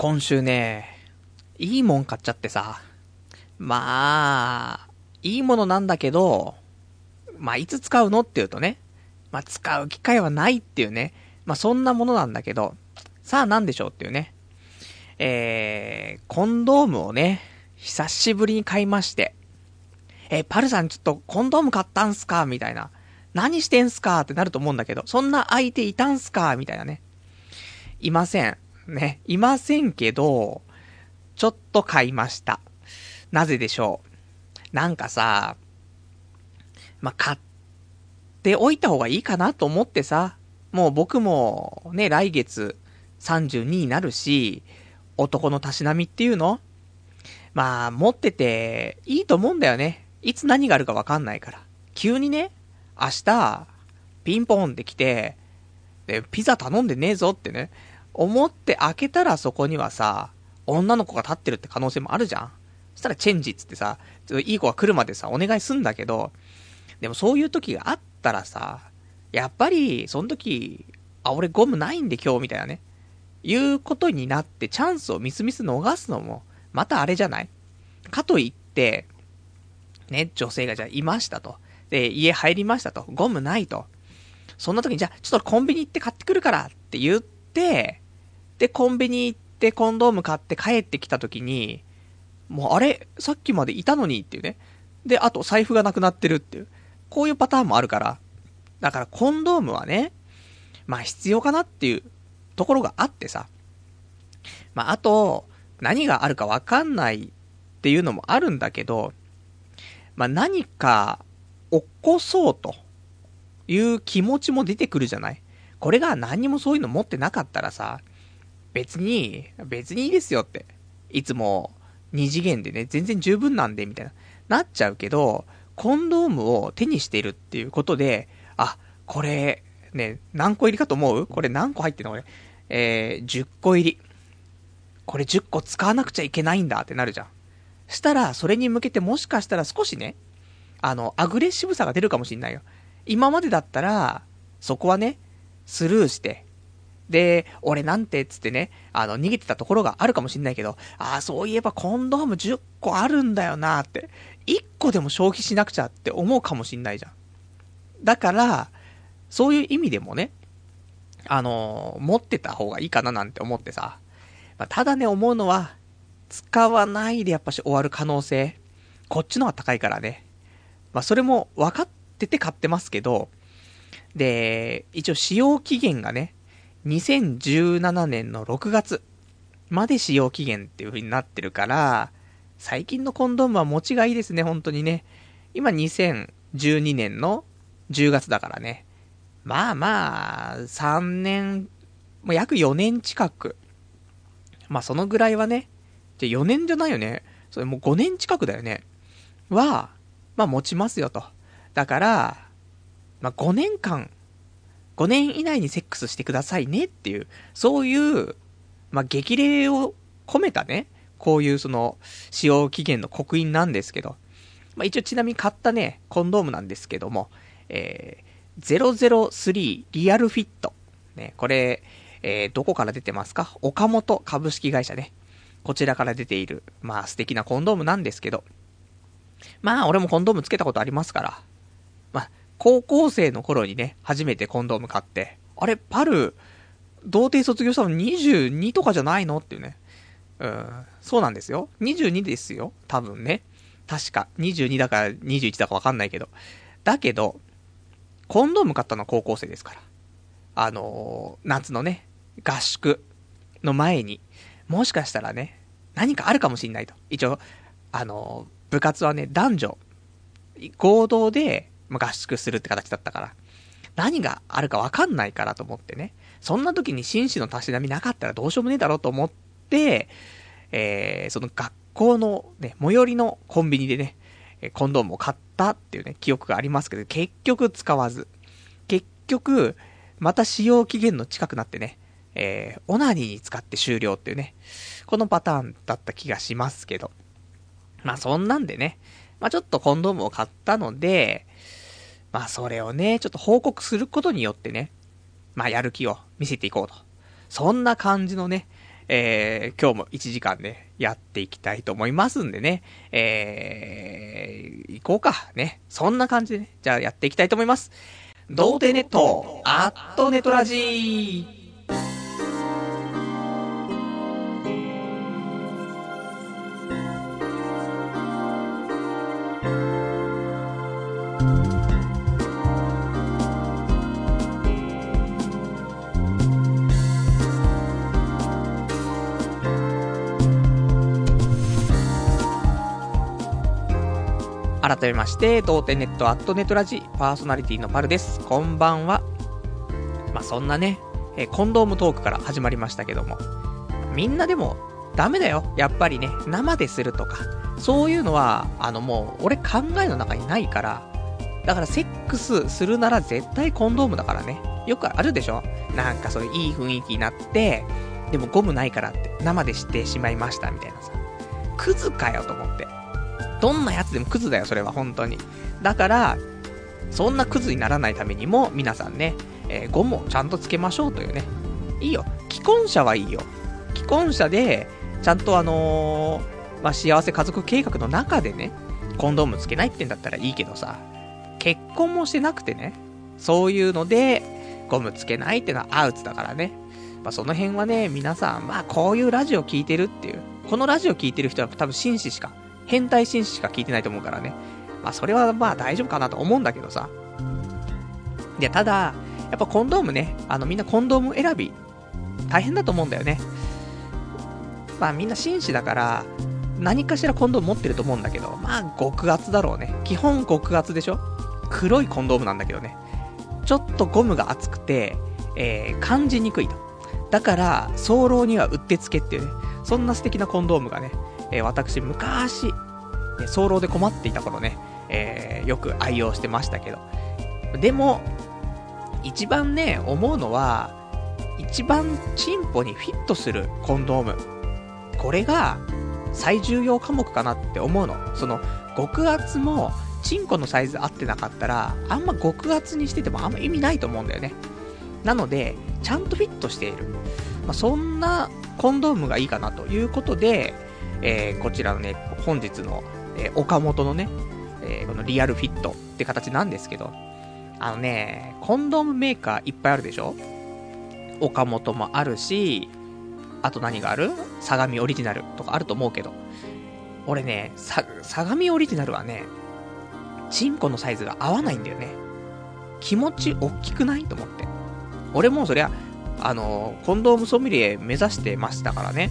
今週ね、いいもん買っちゃってさ。まあ、いいものなんだけど、まあ、いつ使うのって言うとね、まあ、使う機会はないっていうね。まあ、そんなものなんだけど、さあ何でしょうっていうね。えー、コンドームをね、久しぶりに買いまして。えパルさんちょっとコンドーム買ったんすか？みたいな。何してんすか？ってなると思うんだけど、そんな相手いたんすか？みたいなね。いません。ね。いませんけど、ちょっと買いました。なぜでしょう？なんかさ、まあ、買っておいた方がいいかなと思ってさ、もう僕もね、来月32になるし、男のたしなみっていうの？まあ、持ってていいと思うんだよね。いつ何があるかわかんないから。急にね、明日、ピンポンって来て、で、ピザ頼んでねえぞってね、思って開けたらそこにはさ、女の子が立ってるって可能性もあるじゃんそしたらチェンジっつってさ、いい子が来るまでさ、お願いすんだけど、でもそういう時があったらさ、やっぱり、その時、あ、俺ゴムないんで今日みたいなね、いうことになってチャンスをみすみす逃すのも、またあれじゃない？かといって、ね、女性がじゃあいましたと。で、家入りましたと。ゴムないと。そんな時に、じゃあ、ちょっとコンビニ行って買ってくるからって言って、で、コンビニ行ってコンドーム買って帰ってきた時に、もうあれ、さっきまでいたのにっていうね。で、あと財布がなくなってるっていう。こういうパターンもあるから。だからコンドームはね、まあ必要かなっていうところがあってさ。まああと、何があるかわかんないっていうのもあるんだけど、まあ何か起こそうという気持ちも出てくるじゃないこれが何にもそういうの持ってなかったらさ、別に、別にいいですよって。いつも二次元でね、全然十分なんで、みたいな、なっちゃうけど、コンドームを手にしているっていうことで、あ、これ、ね、何個入りかと思う？これ何個入ってんのこれ？えー、10個入り。これ10個使わなくちゃいけないんだってなるじゃん。したら、それに向けてもしかしたら少しね、あの、アグレッシブさが出るかもしんないよ。今までだったら、そこはね、スルーして、で、俺なんてつってね、あの、逃げてたところがあるかもしんないけど、ああ、そういえばコンドーム10個あるんだよなって、1個でも消費しなくちゃって思うかもしんないじゃん。だから、そういう意味でもね、あのー、持ってた方がいいかななんて思ってさ。まあ、ただね、思うのは、使わないでやっぱし終わる可能性、こっちの方が高いからね。まあ、それも分かってて買ってますけど、で、一応使用期限がね、2017年の6月まで使用期限っていう風になってるから、最近のコンドームは持ちがいいですね、本当にね。今2012年の10月だからね。まあまあ、3年、もう約4年近く。まあそのぐらいはね、じゃ4年じゃないよね。それもう5年近くだよね。は、まあ持ちますよと。だから、まあ5年間5年以内にセックスしてくださいねっていう、そういう、まあ、激励を込めたね、こういうその、使用期限の刻印なんですけど、まあ、一応ちなみに買ったね、コンドームなんですけども、えー、003リアルフィット。ね、これ、えー、どこから出てますか？岡本株式会社ね。こちらから出ている、まあ素敵なコンドームなんですけど。まあ俺もコンドームつけたことありますから。まあ、高校生の頃にね、初めてコンドーム買って、あれ、パル、童貞卒業したの22とかじゃないのっていうね。うん、そうなんですよ。22ですよ。多分ね。確か。22だから21だかわかんないけど。だけど、コンドーム買ったのは高校生ですから。あのー、夏のね、合宿の前に、もしかしたらね、何かあるかもしんないと。一応、あのー、部活はね、男女、合同で、まあ、合宿するって形だったから、何があるかわかんないからと思ってね、そんな時に紳士のたしなみなかったらどうしようもねえだろうと思って、えー、その学校のね、最寄りのコンビニでね、コンドームを買ったっていうね、記憶がありますけど、結局使わず。結局、また使用期限の近くなってね、えー、オナニーに使って終了っていうね、このパターンだった気がしますけど。まあそんなんでね、まあちょっとコンドームを買ったので、まあそれをね、ちょっと報告することによってね、まあやる気を見せていこうと。そんな感じのね、えー、今日も1時間ね、やっていきたいと思いますんでね、えー、行こうか、ね。そんな感じでね、じゃあやっていきたいと思います。童貞ネット、アットネトラジー。改めまして、童貞ネットアットネットラジパーソナリティのパルです。こんばんは。まあ、そんなね、えコンドームトークから始まりましたけども、みんなでもダメだよ。やっぱりね、生でするとか、そういうのは、あのもう、俺考えの中にないから、だからセックスするなら絶対コンドームだからね。よくあるでしょなんかそういういい雰囲気になって、でもゴムないからって生でしてしまいましたみたいなさ。クズかよと思って。どんなやつでもクズだよ、それは本当に。だから、そんなクズにならないためにも、皆さんね、えー、ゴムをちゃんとつけましょうというね。いいよ。既婚者はいいよ。既婚者で、ちゃんとあのー、まあ、幸せ家族計画の中でね、コンドームつけないってんだったらいいけどさ、結婚もしてなくてね、そういうので、ゴムつけないってのはアウトだからね。まあ、その辺はね、皆さん、まあ、こういうラジオ聞いてるっていう、このラジオ聞いてる人は多分紳士しか変態紳士しか聞いてないと思うからね。まあ、それはまあ大丈夫かなと思うんだけどさ。で、ただ、やっぱコンドームね、あのみんなコンドーム選び、大変だと思うんだよね。まあみんな紳士だから、何かしらコンドーム持ってると思うんだけど、まあ極厚だろうね。基本極厚でしょ？黒いコンドームなんだけどね。ちょっとゴムが厚くて、えー、感じにくいと。だから、早漏にはうってつけっていうね、そんな素敵なコンドームがね、えー、私、昔、ね、早漏で困っていた頃ね、えー、よく愛用してましたけど。でも、一番ね、思うのは、一番チンポにフィットするコンドーム。これが、最重要科目かなって思うの。その、極厚も、チンコのサイズ合ってなかったら、あんま極厚にしててもあんま意味ないと思うんだよね。なので、ちゃんとフィットしている。まあ、そんなコンドームがいいかなということで、えー、こちらのね、本日の、えー、岡本のね、えー、このリアルフィットって形なんですけど、あのね、コンドームメーカーいっぱいあるでしょ？岡本もあるし、あと何がある？相模オリジナルとかあると思うけど、俺ね、さ、相模オリジナルはね、チンコのサイズが合わないんだよね。気持ち大きくない？と思って。俺もそりゃ、あの、コンドームソムリエ目指してましたからね。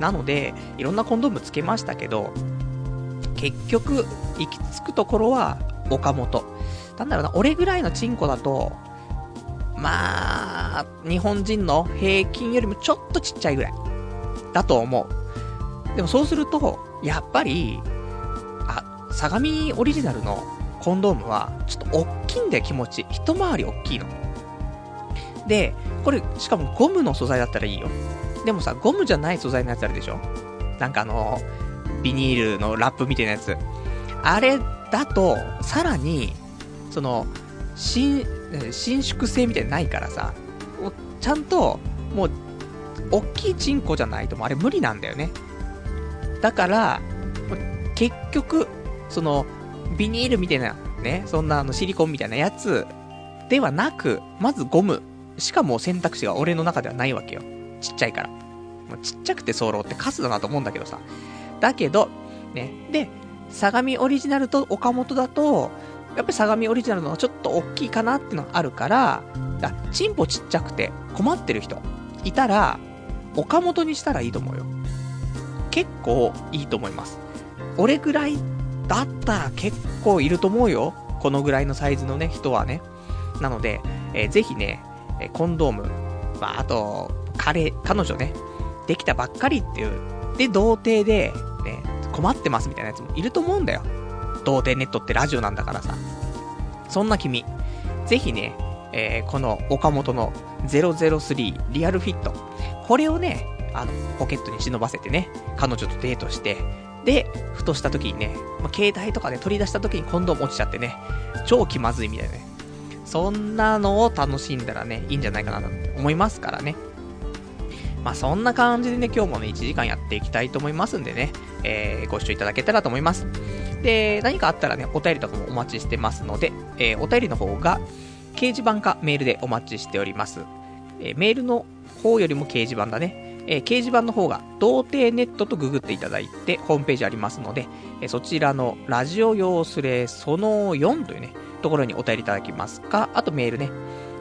なので、いろんなコンドームつけましたけど、結局、行き着くところは、岡本。なんだろうな、俺ぐらいのチンコだと、まあ、日本人の平均よりもちょっとちっちゃいぐらい。だと思う。でもそうすると、やっぱり、あ、相模オリジナルのコンドームは、ちょっと大きいんだよ、気持ち。一回り大きいの。で、これ、しかもゴムの素材だったらいいよ。でもさ、ゴムじゃない素材のやつあるでしょ？なんかあの、ビニールのラップみたいなやつ。あれだと、さらに、その、伸、伸縮性みたいなないからさ、ちゃんと、もう、大きいチンコじゃないともうあれ無理なんだよね。だから、結局、その、ビニールみたいな、ね、そんなあのシリコンみたいなやつではなく、まずゴム。しかも選択肢が俺の中ではないわけよ。ちっちゃいから。もうちっちゃくてソロってカスだなと思うんだけどさ。だけど、ね。で、相模オリジナルと岡本だと、やっぱり相模オリジナルの方がちょっと大きいかなってのがあるから、だチンポちっちゃくて困ってる人いたら、岡本にしたらいいと思うよ。結構いいと思います。俺ぐらいだったら結構いると思うよ。このぐらいのサイズのね、人はね。なので、えー、ぜひね、コンドーム、まあ、あと、彼、彼女ね、できたばっかりっていう、で、童貞で、ね、困ってますみたいなやつもいると思うんだよ。童貞ネットってラジオなんだからさ。そんな君、ぜひね、えー、この岡本の003リアルフィット、これをね、あの、ポケットに忍ばせてね、彼女とデートして、で、ふとした時にね、まあ、携帯とかで取り出した時にコンドーム落ちちゃってね、超気まずいみたいなね。そんなのを楽しんだらね、いいんじゃないかなと思いますからね。まあ、そんな感じでね、今日もね、1時間やっていきたいと思いますんでね、えー、ご視聴いただけたらと思います。で、何かあったらね、お便りとかもお待ちしてますので、えー、お便りの方が、掲示板かメールでお待ちしております。えー、メールの方よりも掲示板だね。えー、掲示板の方が、童貞ネットとググっていただいて、ホームページありますので、えー、そちらのラジオ用スレその4というね、ところにお便りいただきますか、あとメールね。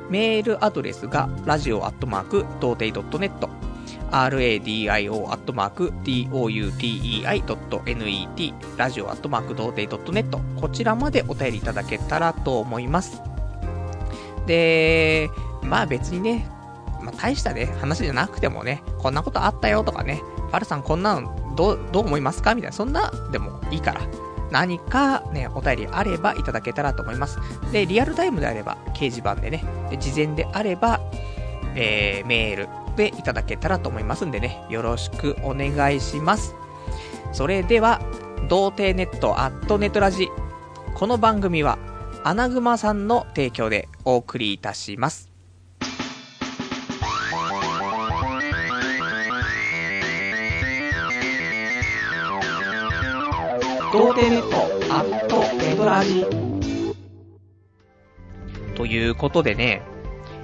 メールアドレスが、ラジオアットマーク、童貞 .net、radio.toutei.net、ラジオアットマーク、童貞 .net、こちらまでお便りいただけたらと思います。で、まあ別にね、まあ大したね、話じゃなくてもね、こんなことあったよとかね、パルさんこんなのどう、どう思いますか？みたいな、そんなでもいいから。何かね、お便りあればいただけたらと思います。で、リアルタイムであれば掲示板でね、で事前であれば、えー、メールでいただけたらと思いますんでね、よろしくお願いします。それでは、童貞ネットアットネットラジ。この番組は、アナグマさんの提供でお送りいたします。童貞ネットアットネトラジということでね、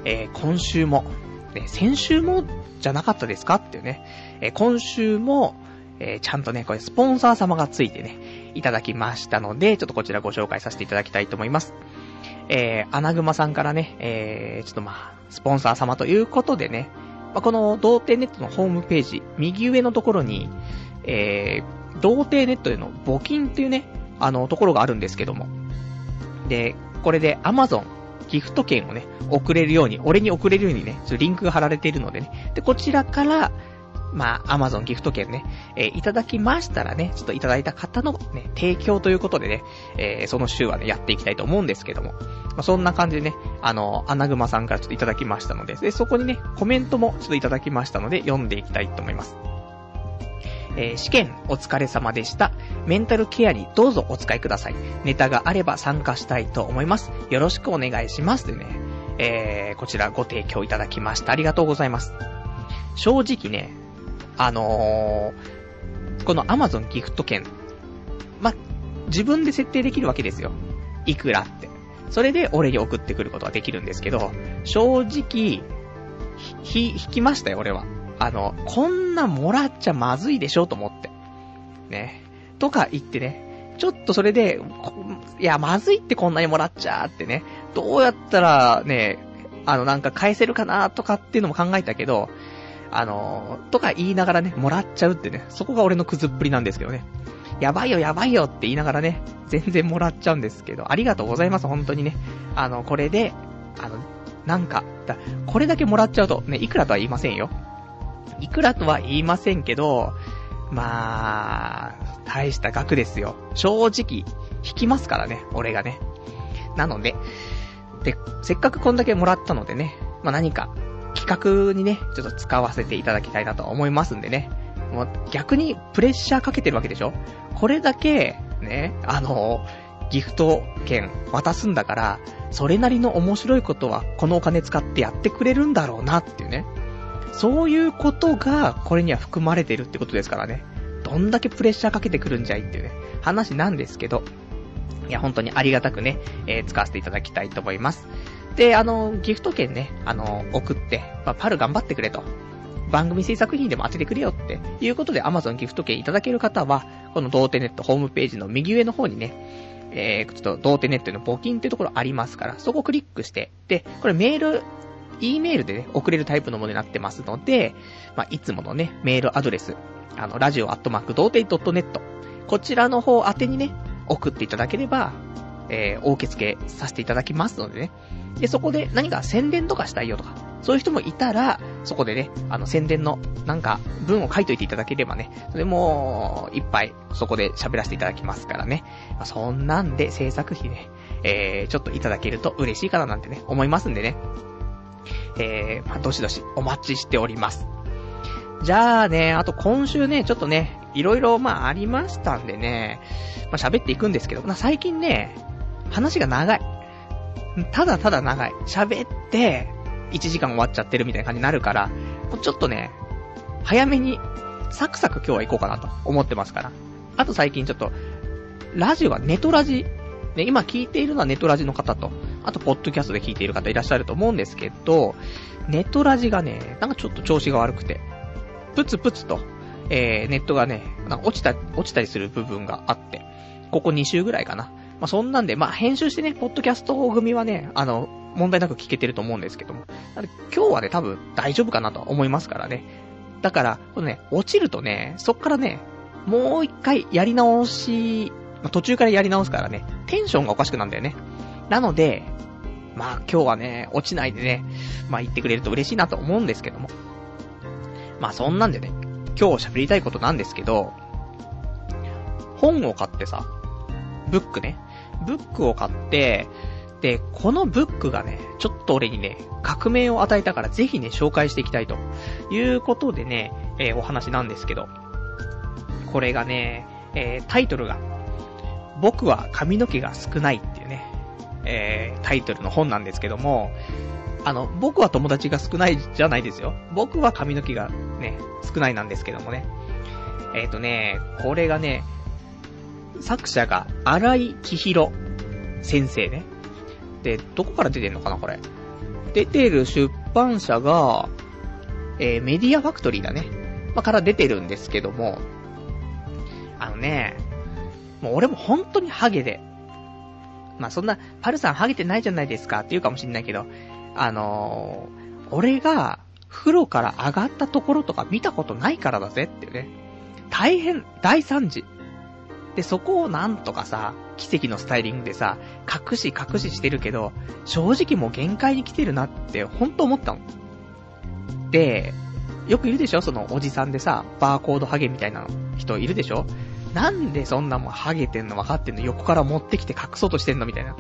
えー、今週も、ね、先週もじゃなかったですかっていうね、え、今週も、えー、ちゃんとね、これスポンサー様がついてね、いただきましたので、ちょっとこちらご紹介させていただきたいと思います。えー、アナグマさんからね、えー、ちょっとまあ、スポンサー様ということでね、まあ、この童貞ネットのホームページ、右上のところに、えー、童貞ネットでの募金っていうね、あの、ところがあるんですけども。で、これで Amazon、ギフト券をね、送れるように、俺に送れるようにね、リンクが貼られているのでね。で、こちらから、まあ、アマゾンギフト券ね、えー、いただきましたらね、ちょっといただいた方のね、提供ということでね、えー、その週はね、やっていきたいと思うんですけども。まあ、そんな感じでね、あの、アナグマさんからちょっといただきましたので、で、そこにね、コメントもちょっといただきましたので、読んでいきたいと思います。えー、試験お疲れ様でした。メンタルケアにどうぞお使いください。ネタがあれば参加したいと思います。よろしくお願いします。というね、えー、こちらご提供いただきました。ありがとうございます。正直ね、あのー、この Amazon ギフト券、ま、自分で設定できるわけですよ。いくらって。それで俺に送ってくることができるんですけど、正直、ひ、引きましたよ、俺は。あの、こんなもらっちゃまずいでしょと思って。ね。とか言ってね、ちょっとそれで、いや、まずいってこんなにもらっちゃってね、どうやったらね、あの、なんか返せるかなとかっていうのも考えたけど、あの、とか言いながらね、もらっちゃうってね、そこが俺のくずっぷりなんですけどね。やばいよやばいよって言いながらね、全然もらっちゃうんですけど、ありがとうございます、本当にね。あの、これで、あの、なんか、だこれだけもらっちゃうと、ね、いくらとは言いませんよ。いくらとは言いませんけど、まあ、大した額ですよ。正直、引きますからね、俺がね。なので、で、せっかくこんだけもらったのでね、まあ何か、企画にね、ちょっと使わせていただきたいなと思いますんでね。もう逆にプレッシャーかけてるわけでしょ？これだけ、ね、あの、ギフト券渡すんだから、それなりの面白いことはこのお金使ってやってくれるんだろうなっていうね。そういうことが、これには含まれてるってことですからね。どんだけプレッシャーかけてくるんじゃいっていうね、話なんですけど、いや、本当にありがたくね、えー、使わせていただきたいと思います。で、あの、ギフト券ね、あの、送って、まあ、パル頑張ってくれと。番組制作費でも当ててくれよっていうことで Amazon ギフト券いただける方は、この童貞ネットホームページの右上の方にね、えー、ちょっと童貞ネットの募金っていうところありますから、そこをクリックして、で、これメール E メールでね、送れるタイプのものになってますので、まあ、いつものね、メールアドレス、あの、ラジオアットマーク童貞 .net、こちらの方宛てにね、送っていただければ、えー、お受け付けさせていただきますのでね。で、そこで何か宣伝とかしたいよとか、そういう人もいたら、そこでね、あの宣伝のなんか文を書いといていただければね、それも、いっぱいそこで喋らせていただきますからね。まあ、そんなんで制作費ね、えー、ちょっといただけると嬉しいかななんてね、思いますんでね。えー、まあ、どしどしお待ちしております。じゃあね、あと今週ね、ちょっとね、いろいろまあありましたんでね、まあ喋っていくんですけど、まあ最近ね、話が長い。ただただ長い。喋って、1時間終わっちゃってるみたいな感じになるから、もうちょっとね、早めに、サクサク今日は行こうかなと思ってますから。あと最近ちょっと、ラジオはネトラジ、ね、今聞いているのはネトラジの方と、あとポッドキャストで聞いている方いらっしゃると思うんですけど、ネットラジがね、なんかちょっと調子が悪くて、プツプツと、えー、ネットがね、なんか落ちた、落ちたりする部分があって、ここ2週ぐらいかな。まあ、そんなんで、まあ、編集してね、ポッドキャスト組はね、あの、問題なく聞けてると思うんですけども。今日はね、多分大丈夫かなとは思いますからね。だから、このね、落ちるとね、そっからね、もう一回やり直し、ま、途中からやり直すからね、テンションがおかしくなんだよね。なので、まあ今日はね、落ちないでね、まあ言ってくれると嬉しいなと思うんですけども。まあそんなんでね、今日喋りたいことなんですけど、本を買ってさ、ブックね。ブックを買って、で、このブックがね、ちょっと俺にね、革命を与えたからぜひね、紹介していきたいということでね、えー、お話なんですけど、これがね、えー、タイトルが、僕は髪の毛が少ない、えー、タイトルの本なんですけども、あの、僕は友達が少ないじゃないですよ。僕は髪の毛がね、少ないなんですけどもね。えっ、ー、とね、これがね、作者が荒井千尋先生ね。で、どこから出てんのかな、これ。出てる出版社が、えー、メディアファクトリーだね。まあ、から出てるんですけども、あのね、もう俺も本当にハゲで、まあ、そんな、パルさんハゲてないじゃないですかって言うかもしんないけど、あのー、俺が、風呂から上がったところとか見たことないからだぜっていうね。大変、大惨事。で、そこをなんとかさ、奇跡のスタイリングでさ、隠し隠ししてるけど、正直もう限界に来てるなって、ほんと思ったの。で、よくいるでしょ？そのおじさんでさ、バーコードハゲみたいな人いるでしょ？なんでそんなもんハゲてんの分かってんの横から持ってきて隠そうとしてんのみたいな。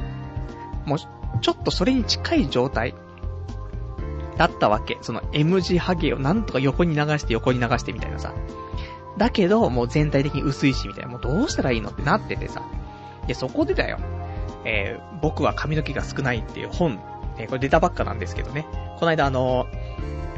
もう、ちょっとそれに近い状態だったわけ。その M 字ハゲをなんとか横に流して横に流してみたいなさ。だけど、もう全体的に薄いし、みたいな。もうどうしたらいいのってなっててさ。で、そこでだよ。えー、僕は髪の毛が少ないっていう本、えー、これ出たばっかなんですけどね。この間あのー、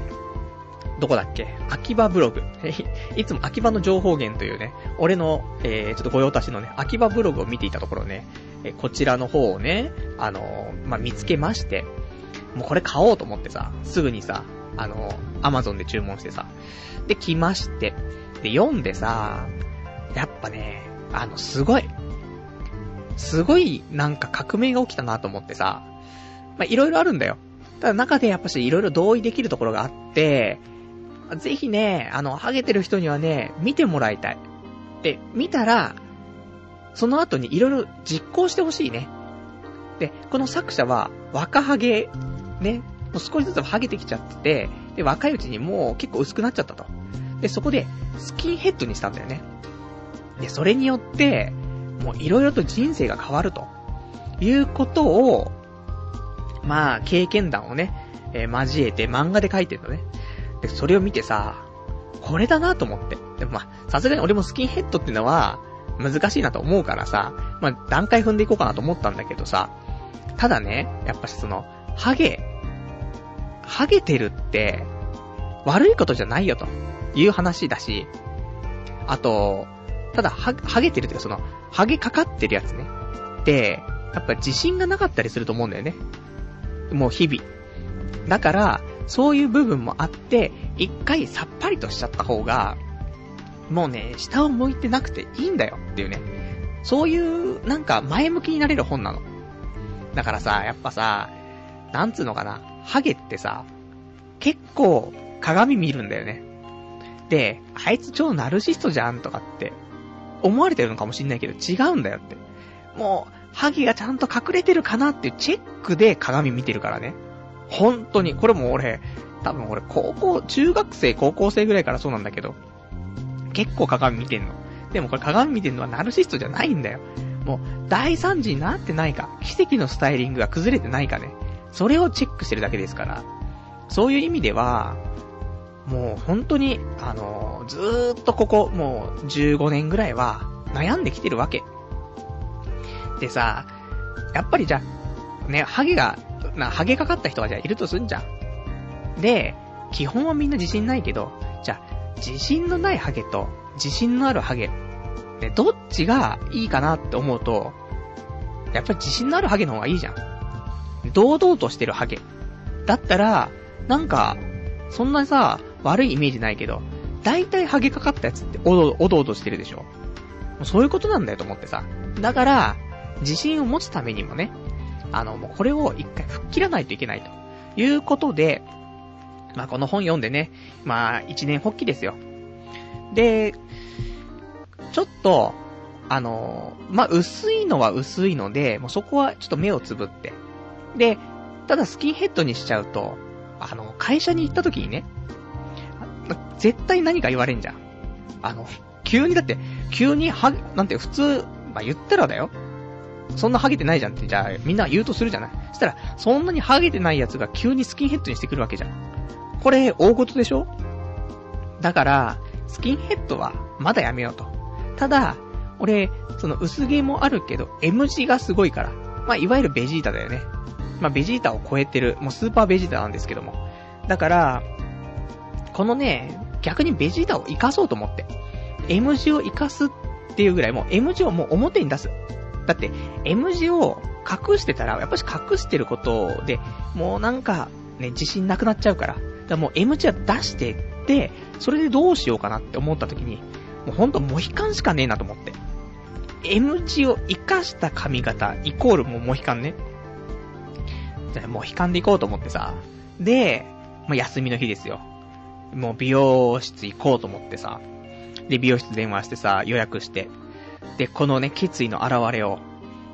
どこだっけ？秋葉ブログ。いつも秋葉の情報源というね、俺の、えー、ちょっと御用達のね、秋葉ブログを見ていたところね、えー、こちらの方をね、あのー、まあ、見つけまして、もうこれ買おうと思ってさ、すぐにさ、あのー、アマゾンで注文してさ、で、来まして、で、読んでさ、やっぱね、あの、すごい。すごい、なんか革命が起きたなと思ってさ、まいろいろあるんだよ。ただ中でやっぱしいろいろ同意できるところがあって、ぜひね、あの、ハゲてる人にはね、見てもらいたい。で、見たら、その後にいろいろ実行してほしいね。で、この作者は、若ハゲ、ね、もう少しずつハゲてきちゃってて、で、若いうちにもう結構薄くなっちゃったと。で、そこで、スキンヘッドにしたんだよね。で、それによって、もういろいろと人生が変わると。いうことを、まあ、経験談をね、えー、交えて漫画で書いてるのね。で、それを見てさ、これだなと思って。でもまあ、さすがに俺もスキンヘッドってのは、難しいなと思うからさ、まあ、段階踏んでいこうかなと思ったんだけどさ、ただね、やっぱしその、ハゲ、ハゲてるって、悪いことじゃないよと。いう話だし、あと、ただ、ハゲてるっていうかその、ハゲかかってるやつね。で、やっぱ自信がなかったりすると思うんだよね。もう日々。だから、そういう部分もあって、一回さっぱりとしちゃった方が、もうね、下を向いてなくていいんだよっていうね。そういう、なんか前向きになれる本なの。だからさ、やっぱさ、なんつうのかな、ハゲってさ、結構鏡見るんだよね。で、あいつ超ナルシストじゃんとかって思われてるのかもしんないけど違うんだよって。もう、ハゲがちゃんと隠れてるかなっていうチェックで鏡見てるからね。本当に、これも俺、多分俺高校、中学生、高校生ぐらいからそうなんだけど、結構鏡見てんの。でもこれ鏡見てんのはナルシストじゃないんだよ。もう、大惨事になってないか、奇跡のスタイリングが崩れてないかね。それをチェックしてるだけですから。そういう意味では、もう本当に、あのー、ずーっとここ、もう15年ぐらいは悩んできてるわけ。でさ、やっぱりじゃ、ね、ハゲが、な、ハゲかかった人がじゃあいるとすんじゃん。で、基本はみんな自信ないけど、じゃあ、自信のないハゲと自信のあるハゲ、で、どっちがいいかなって思うと、やっぱり自信のあるハゲの方がいいじゃん。堂々としてるハゲ。だったら、なんか、そんなさ、悪いイメージないけど、大体ハゲかかったやつっておどおどおどしてるでしょ。そういうことなんだよと思ってさ。だから、自信を持つためにもね、あの、もうこれを一回吹っ切らないといけないと。いうことで、まあ、この本読んでね、まあ、一年発起ですよ。で、ちょっと、あの、まあ、薄いのは薄いので、もうそこはちょっと目をつぶって。で、ただスキンヘッドにしちゃうと、あの、会社に行った時にね、絶対何か言われんじゃん。あの、急にだって、急には、なんて普通、まあ、言ったらだよ。そんなハゲてないじゃんって、じゃあみんな言うとするじゃないそしたら、そんなにハゲてないやつが急にスキンヘッドにしてくるわけじゃん。これ、大事でしょ？だから、スキンヘッドは、まだやめようと。ただ、俺、その薄毛もあるけど、M 字がすごいから。まあ、いわゆるベジータだよね。まあ、ベジータを超えてる、もうスーパーベジータなんですけども。だから、このね、逆にベジータを活かそうと思って。M 字を活かすっていうぐらい、もう M 字をもう表に出す。だって、M 字を隠してたら、やっぱし隠してることで、もうなんか、ね、自信なくなっちゃうから。だからもう M 字は出してって、それでどうしようかなって思った時に、もうほんとモヒカンしかねえなと思って。M 字を活かした髪型、イコールもうモヒカンね。じゃあ、モヒカンで行こうと思ってさ。で、まあ、休みの日ですよ。もう美容室行こうと思ってさ。で、美容室電話してさ、予約して。で、このね、決意の現れを、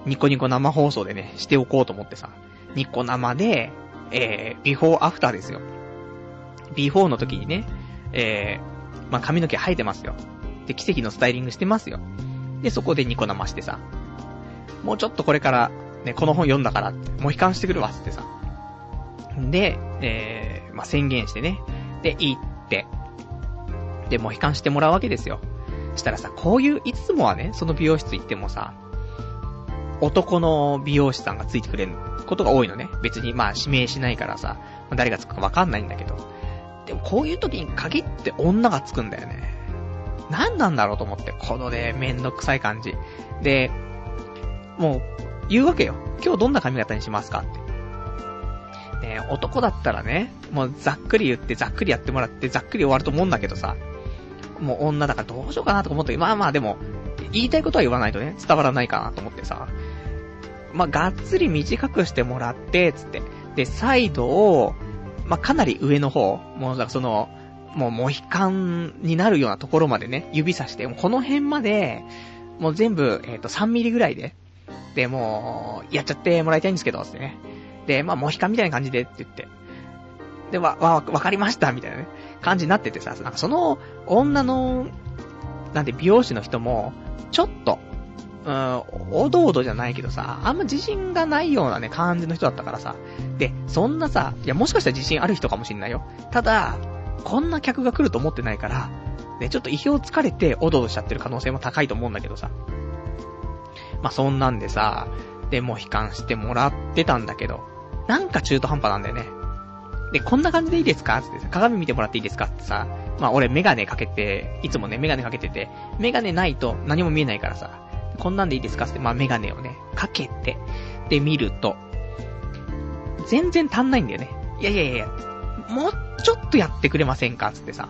ニコニコ生放送でね、しておこうと思ってさ。ニコ生で、えー、ビフォーアフターですよ。ビフォーの時にね、えー、まあ、髪の毛生えてますよ。で、奇跡のスタイリングしてますよ。で、そこでニコ生してさ。もうちょっとこれから、ね、この本読んだからって、もう悲観してくるわ、つってさ。で、えー、まあ、宣言してね。で、行って。で、もう悲観してもらうわけですよ。したらさ、こういう、いつもはね、その美容室行ってもさ、男の美容師さんがついてくれることが多いのね。別にまあ指名しないからさ、誰がつくかわかんないんだけど。でもこういう時に限って女がつくんだよね。何なんだろうと思って、このね、めんどくさい感じ。で、もう、言うわけよ。今日どんな髪型にしますかって。ね男だったらね、もうざっくり言ってざっくりやってもらってざっくり終わると思うんだけどさ、もう女だからどうしようかなとか思ったけど、まあまあでも、言いたいことは言わないとね、伝わらないかなと思ってさ、まあがっつり短くしてもらって、つって。で、サイドを、まあかなり上の方、もうだかその、もうモヒカンになるようなところまでね、指さして、もうこの辺まで、もう全部、えっ、ー、と、3ミリぐらいで、で、もう、やっちゃってもらいたいんですけど、つってね。で、まあ、モヒカンみたいな感じでって言って。で、わ、わ、わかりました、みたいなね、感じになっててさ、なんかその、女の、なんて美容師の人も、ちょっと、うん、おどおどじゃないけどさ、あんま自信がないようなね、感じの人だったからさ。で、そんなさ、いや、もしかしたら自信ある人かもしんないよ。ただ、こんな客が来ると思ってないから、ね、ちょっと意表をつかれて、おどおどしちゃってる可能性も高いと思うんだけどさ。まあ、そんなんでさ、で、も悲観してもらってたんだけど、なんか中途半端なんだよね。で、こんな感じでいいですか？ってさ、鏡見てもらっていいですか？ってさ、まあ俺メガネかけて、いつもね、メガネかけてて、メガネないと何も見えないからさ、こんなんでいいですか？って、まあメガネをね、かけて、で見ると、全然足んないんだよね。いやいやいや、もうちょっとやってくれませんか？つってさ。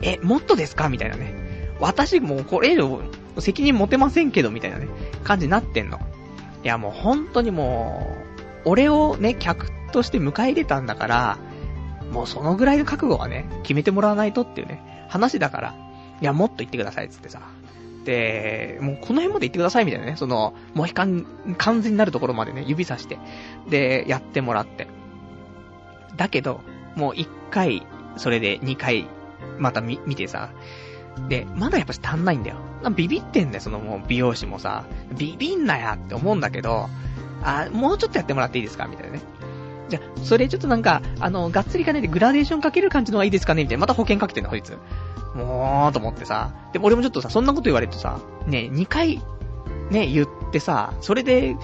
え、もっとですか？みたいなね。私もうこれ以上責任持てませんけど、みたいなね、感じになってんの。いやもう本当にもう、俺をね、客として迎え入れたんだから、もうそのぐらいの覚悟はね、決めてもらわないとっていうね、話だから、いや、もっと言ってください、つってさ。で、もうこの辺まで言ってください、みたいなね、その、もう悲観、完全になるところまでね、指さして、で、やってもらって。だけど、もう一回、それで二回、また見、見てさ、で、まだやっぱ足んないんだよ。ビビってんだよ、そのもう美容師もさ。ビビんなやって思うんだけど、あ、もうちょっとやってもらっていいですか？みたいなね。じゃ、それちょっとなんか、あの、がっつりかねでグラデーションかける感じの方がいいですかね？みたいな。また保険かけてんの、こいつ。もう、と思ってさ。でも俺もちょっとさ、そんなこと言われるとさ、ね、2回、ね、言ってさ、それで、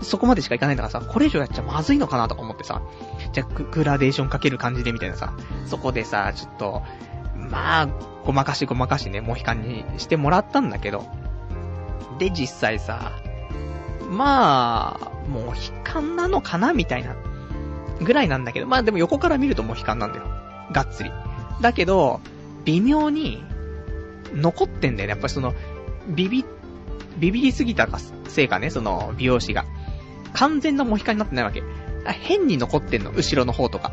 そこまでしかいかないんだからさ、これ以上やっちゃまずいのかなとか思ってさ、じゃグ、グラデーションかける感じでみたいなさ、そこでさ、ちょっと、まあ、ごまかしごまかしね、モヒカンにしてもらったんだけど。で、実際さ、まあ、モヒカンなのかなみたいな、ぐらいなんだけど、まあでも横から見るとモヒカンなんだよ。がっつり。だけど、微妙に、残ってんだよね。やっぱりその、ビビ、ビビりすぎたか、せいかね、その、美容師が。完全なモヒカンになってないわけ。変に残ってんの、後ろの方とか。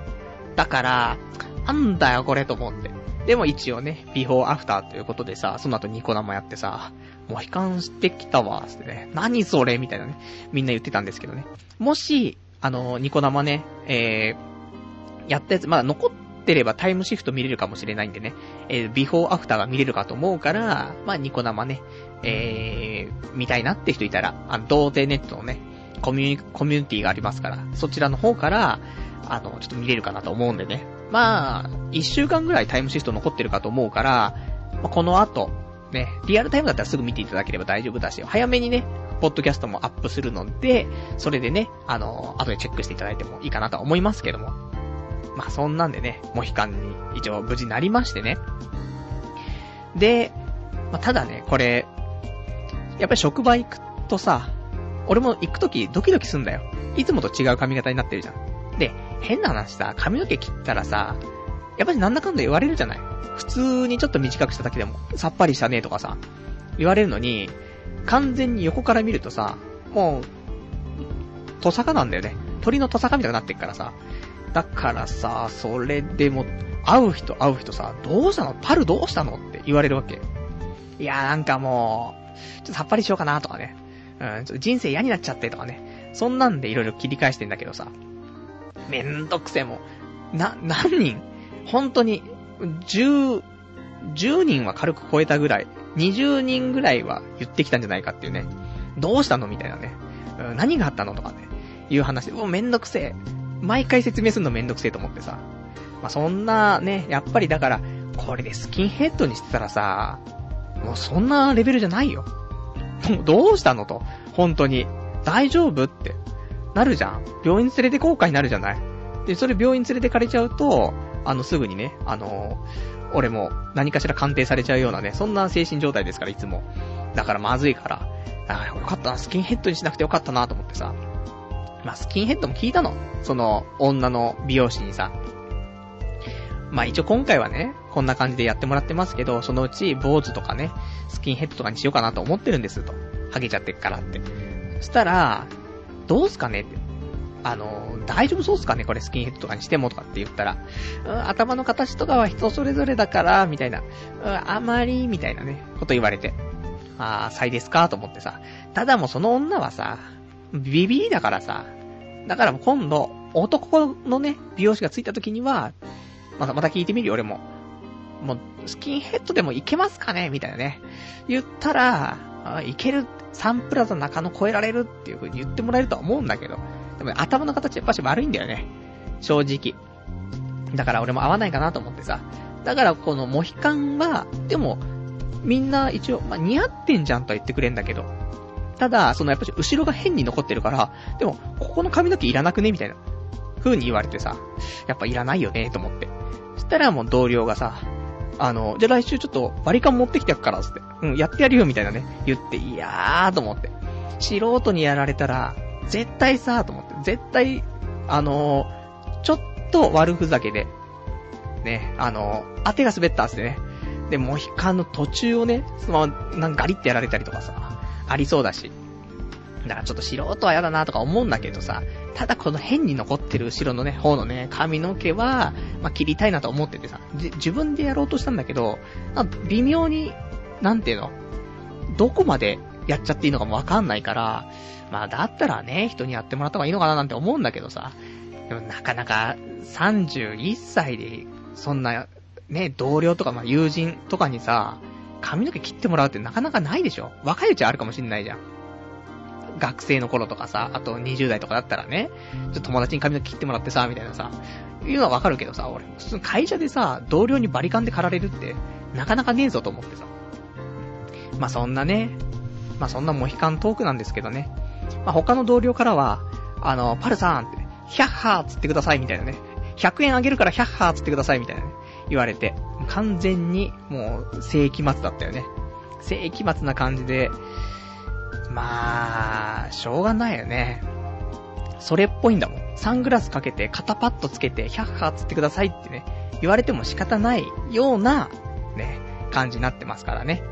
だから、なんだよこれと思って。でも一応ね、ビフォーアフターということでさ、その後ニコ生やってさ、もう悲観してきたわ、つってね、何それみたいなね、みんな言ってたんですけどね。もし、あの、ニコ生ね、えー、やったやつ、まだ残ってればタイムシフト見れるかもしれないんでね、えー、ビフォーアフターが見れるかと思うから、まあ、ニコ生ね、えー、見たいなって人いたら、あの、童貞ネットのね、コミュニ、コミュニティがありますから、そちらの方から、あの、ちょっと見れるかなと思うんでね。まあ、一週間ぐらいタイムシフト残ってるかと思うから、まあ、この後、ね、リアルタイムだったらすぐ見ていただければ大丈夫だし、早めにね、ポッドキャストもアップするので、それでね、あの、後でチェックしていただいてもいいかなとは思いますけども。まあ、そんなんでね、モヒカンに一応無事なりましてね。で、まあ、ただね、これ、やっぱり職場行くとさ、俺も行くときドキドキすんだよ。いつもと違う髪型になってるじゃん。で、変な話さ、髪の毛切ったらさ、やっぱりなんだかんだ言われるじゃない普通にちょっと短くしただけでも、さっぱりしたねとかさ、言われるのに、完全に横から見るとさ、もう、トサカなんだよね。鳥のトサカみたいになってっからさ。だからさ、それでも、会う人会う人さ、どうしたの？パルどうしたの？って言われるわけ。いやーなんかもう、ちょっとさっぱりしようかなとかね。うん、ちょっと人生嫌になっちゃってとかね。そんなんでいろいろ切り返してんだけどさ。めんどくせえもん。な、何人本当に、10、10人は軽く超えたぐらい、20人ぐらいは言ってきたんじゃないかっていうね。どうしたのみたいなね。何があったのとかね。いう話で、もうめんどくせえ。毎回説明するのめんどくせえと思ってさ。まあ、そんなね、やっぱりだから、これでスキンヘッドにしてたらさ、もうそんなレベルじゃないよ。どうしたのと。本当に。大丈夫って。なるじゃん。病院連れてこうかになるじゃない。で、それ病院連れてかれちゃうと、あの、すぐにね、あのー、俺も何かしら鑑定されちゃうようなね、そんな精神状態ですから、いつも。だからまずいから、ああよかったな、スキンヘッドにしなくてよかったなと思ってさ。まあ、スキンヘッドも聞いたの。その、女の美容師にさ。まあ一応今回はね、こんな感じでやってもらってますけど、そのうち坊主とかね、スキンヘッドとかにしようかなと思ってるんですと。ハゲちゃってっからって。そしたら、どうすかねって。あの、大丈夫そうっすかねこれスキンヘッドとかにしてもとかって言ったら、うん、頭の形とかは人それぞれだから、みたいな、うん、あまり、みたいなね、こと言われて。ああ、サイですかと思ってさ。ただもうその女はさ、ビビリだからさ。だから今度、男のね、美容師がついた時には、また、また聞いてみるよ、俺も。もう、スキンヘッドでもいけますかね？みたいなね。言ったら、あいける、サンプラザ中野超えられるっていう風に言ってもらえるとは思うんだけど。でも、頭の形やっぱし悪いんだよね。正直。だから俺も合わないかなと思ってさ。だからこのモヒカンは、でも、みんな一応、まあ、似合ってんじゃんとは言ってくれんだけど。ただ、そのやっぱし後ろが変に残ってるから、でも、ここの髪の毛いらなくねみたいな。風に言われてさ、やっぱいらないよねと思って。そしたらもう同僚がさ、あの、じゃあ来週ちょっとバリカン持ってきてやっから、つって。うん、やってやるよ、みたいなね。言って、いやー、と思って。素人にやられたら、絶対さ、と思って。絶対、あのー、ちょっと悪ふざけで、ね、あのー、当てが滑ったっつってね。で、モヒカンの途中をね、そのまま、なんかガリってやられたりとかさ、ありそうだし。だからちょっと素人は嫌だなとか思うんだけどさ、ただこの変に残ってる後ろのね、方のね、髪の毛は、まあ、切りたいなと思っててさ、自分でやろうとしたんだけど、ま微妙に、なんていうの、どこまでやっちゃっていいのかもわかんないから、まあだったらね、人にやってもらった方がいいのかななんて思うんだけどさ、でもなかなか31歳で、そんな、ね、同僚とかまあ友人とかにさ、髪の毛切ってもらうってなかなかないでしょ若いうちはあるかもしんないじゃん。学生の頃とかさ、あと20代とかだったらね、ちょっと友達に髪の毛切ってもらってさ、みたいなさ、いうのはわかるけどさ、俺、普通会社でさ、同僚にバリカンで刈られるって、なかなかねえぞと思ってさ。まあそんなね、まあそんなモヒカントークなんですけどね。まあ他の同僚からは、あの、パルさんって、ヒャッハーつってくださいみたいなね。100円あげるからヒャッハーつってくださいみたいなね。言われて、完全にもう世紀末だったよね。世紀末な感じで、まあ、しょうがないよね。それっぽいんだもん。サングラスかけて肩パッドつけて、ヒャッハーつってくださいってね、言われても仕方ないような、ね、感じになってますからね。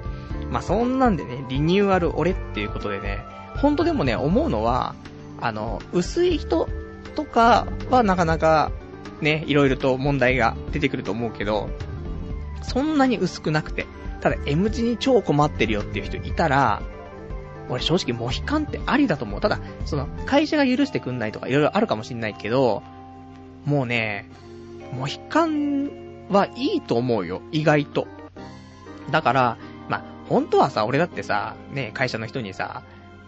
まあそんなんでね、リニューアル俺っていうことでね、ほんとでもね、思うのは、あの、薄い人とかはなかなか、ね、いろいろと問題が出てくると思うけど、そんなに薄くなくて、ただ M 字に超困ってるよっていう人いたら、俺正直モヒカンってありだと思う。ただ、その、会社が許してくんないとかいろいろあるかもしんないけど、もうね、モヒカンはいいと思うよ、意外と。だから、ま、本当はさ、俺だってさ、ね、会社の人にさ、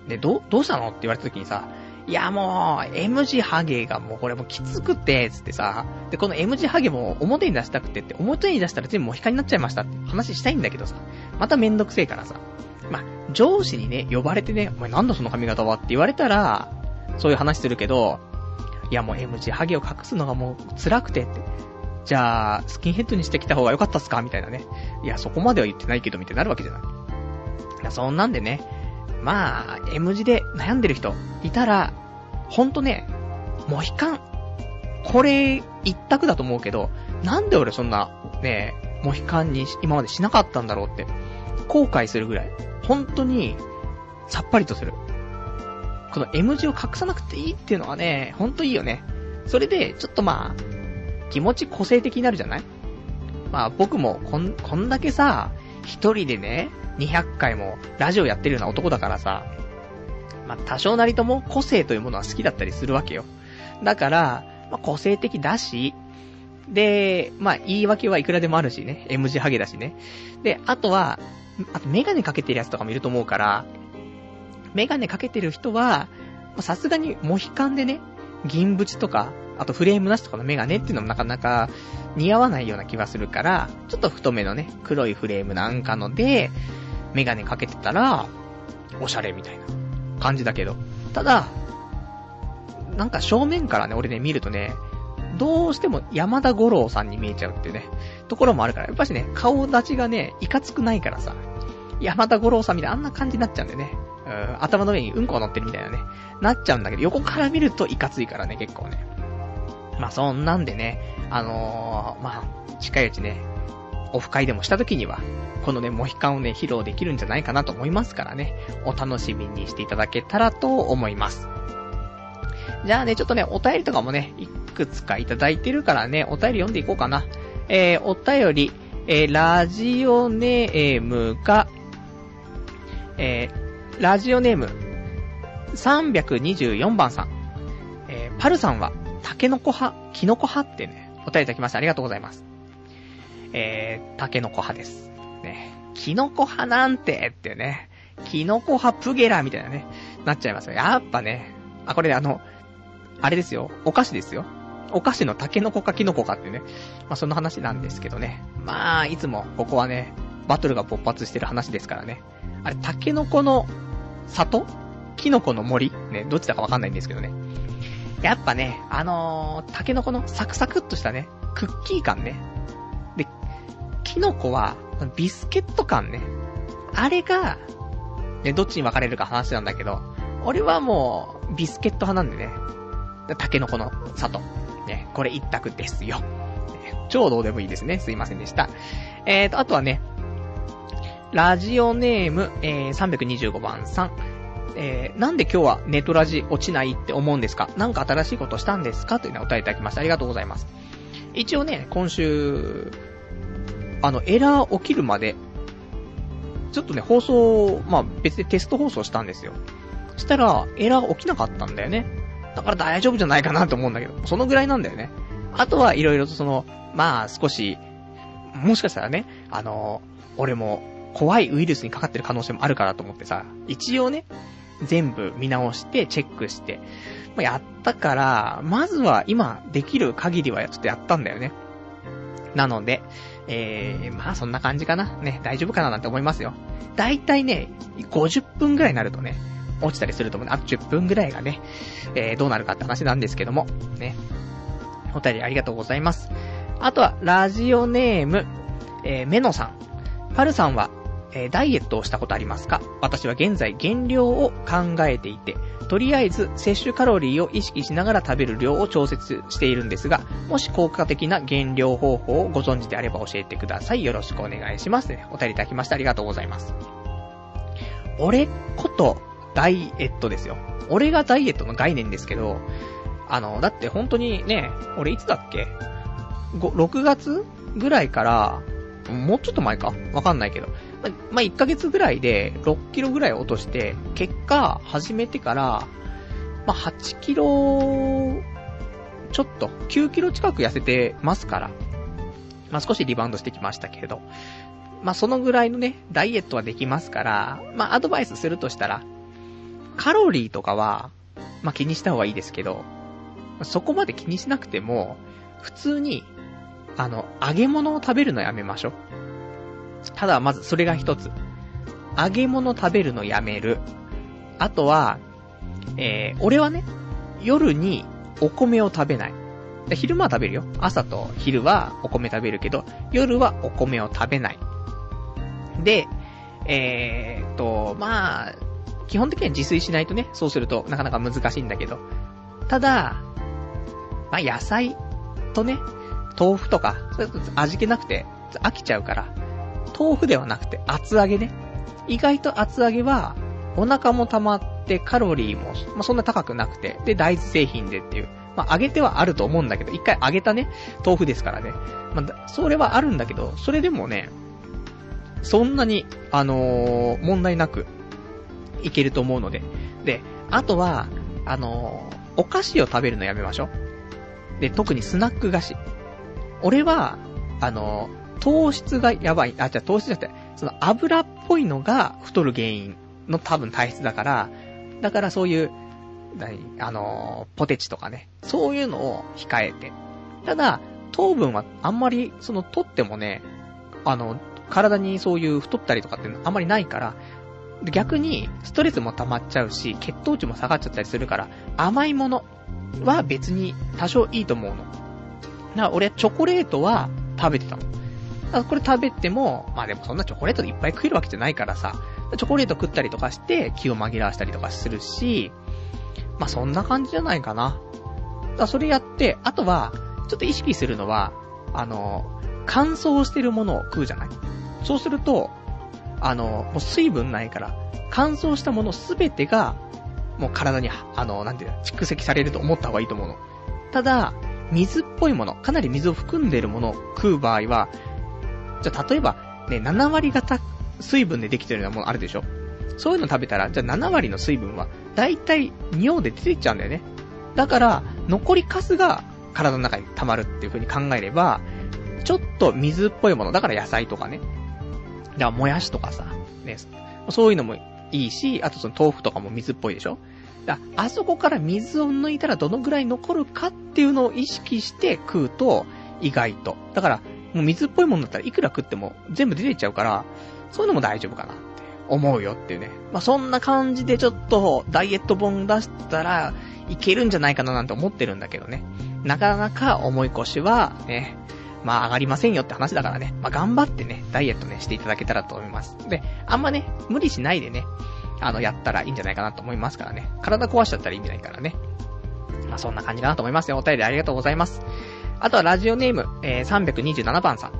で、ど、どうしたの？って言われた時にさ、いやもう、M 字ハゲがもうこれもうきつくて、つってさ、で、この M 字ハゲも表に出したくてって、表に出したら全部モヒカになっちゃいましたって話したいんだけどさ、まためんどくせえからさ、ま、上司にね、呼ばれてね、お前なんだその髪型はって言われたら、そういう話するけど、いやもう M 字ハゲを隠すのがもう辛くてって。じゃあ、スキンヘッドにしてきた方が良かったっすか？みたいなね。いや、そこまでは言ってないけど、みたいになるわけじゃない。いや、そんなんでね、まあ、M 字で悩んでる人いたら、ほんとね、モヒカン、これ、一択だと思うけど、なんで俺そんな、ね、モヒカンに今までしなかったんだろうって、後悔するぐらい、本当に、さっぱりとする。この M 字を隠さなくていいっていうのはね、ほんといいよね。それで、ちょっとまあ、気持ち個性的になるじゃない？まあ僕もこん、こんだけさ、一人でね、200回もラジオやってるような男だからさ、まあ多少なりとも個性というものは好きだったりするわけよ。だから、まあ個性的だし、で、まあ言い訳はいくらでもあるしね、M 字ハゲだしね。で、あとは、あとメガネかけてるやつとかもいると思うから、メガネかけてる人は、さすがにモヒカンでね、銀縁とか、あとフレームなしとかのメガネっていうのもなかなか似合わないような気がするから、ちょっと太めのね、黒いフレームなんかので、メガネかけてたら、おしゃれみたいな感じだけど。ただ、なんか正面からね、俺ね、見るとね、どうしても山田五郎さんに見えちゃうっていうね、ところもあるから、やっぱしね、顔立ちがね、いかつくないからさ、山田五郎さんみたいなあんな感じになっちゃうんだよね。うん、頭の上にうんこ乗ってるみたいなね、なっちゃうんだけど、横から見るといかついからね、結構ね。まあそんなんでね、あのー、まあ、近いうちね、オフ会でもした時には、このね、モヒカンをね、披露できるんじゃないかなと思いますからね、お楽しみにしていただけたらと思います。じゃあね、ちょっとね、お便りとかもね、いくつかいただいてるからね、お便り読んでいこうかな。えー、お便り、えー、ラジオネームが、えー、ラジオネーム、324番さん。えー、パルさんは、タケノコ派、キノコ派ってね、お便りいただきましてありがとうございます。えー、タケノコ派です。ね。キノコ派なんてってね、キノコ派プゲラみたいなね、なっちゃいますよ。やっぱね、あ、これあの、あれですよ、お菓子ですよ。お菓子のタケノコかキノコかってね、まあそんな話なんですけどね。まあ、いつもここはね、バトルが勃発してる話ですからね。あれ、タケノコの里？キノコの森？ね、どっちだかわかんないんですけどね。やっぱね、あのー、タケノコのサクサクっとしたね、クッキー感ね。キノコは、ビスケット感ね。あれが、ね、どっちに分かれるか話なんだけど、俺はもう、ビスケット派なんでね。タケノコの里。ね、これ一択ですよ。超どうでもいいですね。すいませんでした。えーと、あとはね、ラジオネーム、えー、325番さん。えー、なんで今日はネトラジ落ちないって思うんですか？なんか新しいことしたんですか？というのをお答えいただきました。ありがとうございます。一応ね、今週、あの、エラー起きるまで、ちょっとね、放送、まあ別でテスト放送したんですよ。そしたら、エラー起きなかったんだよね。だから大丈夫じゃないかなと思うんだけど、そのぐらいなんだよね。あとはいろいろとその、まあ少し、もしかしたらね、あの、俺も怖いウイルスにかかってる可能性もあるからと思ってさ、一応ね、全部見直してチェックして、まあ、やったから、まずは今できる限りはちょっとやったんだよね。なので、えー、まあそんな感じかな。ね、大丈夫かななんて思いますよ。だいたいね、50分ぐらいになるとね、落ちたりすると思うあと10分ぐらいがね、えー、どうなるかって話なんですけども、ね。お便りありがとうございます。あとは、ラジオネーム、えー、メノさん。パルさんは、えー、ダイエットをしたことありますか？私は現在減量を考えていて、とりあえず摂取カロリーを意識しながら食べる量を調節しているんですが、もし効果的な減量方法をご存知であれば教えてください。よろしくお願いします。お便りいただきましてありがとうございます。俺ことダイエットですよ。俺がダイエットの概念ですけど、あの、だって本当にね、俺いつだっけ ?6 月ぐらいから、もうちょっと前か？わかんないけど。ま、まあ、1ヶ月ぐらいで6キロぐらい落として、結果、始めてから、まあ、8キロ、ちょっと、9キロ近く痩せてますから、まあ、少しリバウンドしてきましたけれど、まあ、そのぐらいのね、ダイエットはできますから、まあ、アドバイスするとしたら、カロリーとかは、まあ、気にした方がいいですけど、そこまで気にしなくても、普通に、あの、揚げ物を食べるのやめましょう。ただ、まずそれが一つ。揚げ物食べるのやめる。あとは、えー、俺はね、夜にお米を食べない。昼間は食べるよ。朝と昼はお米食べるけど、夜はお米を食べない。で、えー、と、まあ、基本的には自炊しないとね、そうするとなかなか難しいんだけど。ただ、まあ野菜とね、豆腐とか、それ味気なくて飽きちゃうから、豆腐ではなくて厚揚げね。意外と厚揚げは、お腹も溜まってカロリーも、まあ、そんな高くなくて、で、大豆製品でっていう。まあ、揚げてはあると思うんだけど、一回揚げたね、豆腐ですからね。まあ、それはあるんだけど、それでもね、そんなに、あのー、問題なく、いけると思うので。で、あとは、あのー、お菓子を食べるのやめましょう。で、特にスナック菓子。俺は、あの、糖質がやばい。あ、じゃ糖質じゃなくて、その油っぽいのが太る原因の多分体質だから、だからそういう、何、あの、ポテチとかね、そういうのを控えて。ただ、糖分はあんまり、その、取ってもね、あの、体にそういう太ったりとかってあんまりないから、逆に、ストレスも溜まっちゃうし、血糖値も下がっちゃったりするから、甘いものは別に多少いいと思うの。だから俺、チョコレートは食べてたの。あこれ食べても、まあでもそんなチョコレートでいっぱい食えるわけじゃないからさ、チョコレート食ったりとかして、気を紛らわしたりとかするし、まあそんな感じじゃないかな。だそれやって、あとは、ちょっと意識するのは、あの、乾燥してるものを食うじゃない？そうすると、あの、もう水分ないから、乾燥したものすべてが、もう体に、あの、なんていうの、蓄積されると思った方がいいと思うの。ただ、水っぽいもの、かなり水を含んでいるものを食う場合は、じゃあ例えば、ね、7割型水分でできてるようなものあるでしょ？そういうの食べたら、じゃあ7割の水分は、だいたい尿で出ていっちゃうんだよね。だから、残りカスが体の中に溜まるっていう風に考えれば、ちょっと水っぽいもの、だから野菜とかね。だからもやしとかさ、ね、そういうのもいいし、あとその豆腐とかも水っぽいでしょ？だあそこから水を抜いたらどのぐらい残るかっていうのを意識して食うと、意外と。だから、もう水っぽいものだったらいくら食っても全部出ていっちゃうから、そういうのも大丈夫かなって思うよっていうね。まあ、そんな感じでちょっとダイエット本出したらいけるんじゃないかななんて思ってるんだけどね。なかなか重い腰はね、まあ上がりませんよって話だからね。まあ頑張ってね、ダイエットね、していただけたらと思います。で、あんまね、無理しないでね、あの、やったらいいんじゃないかなと思いますからね。体壊しちゃったら意味ないからね。まあそんな感じかなと思いますよ。お便りありがとうございます。あとはラジオネーム、えー、327番さん。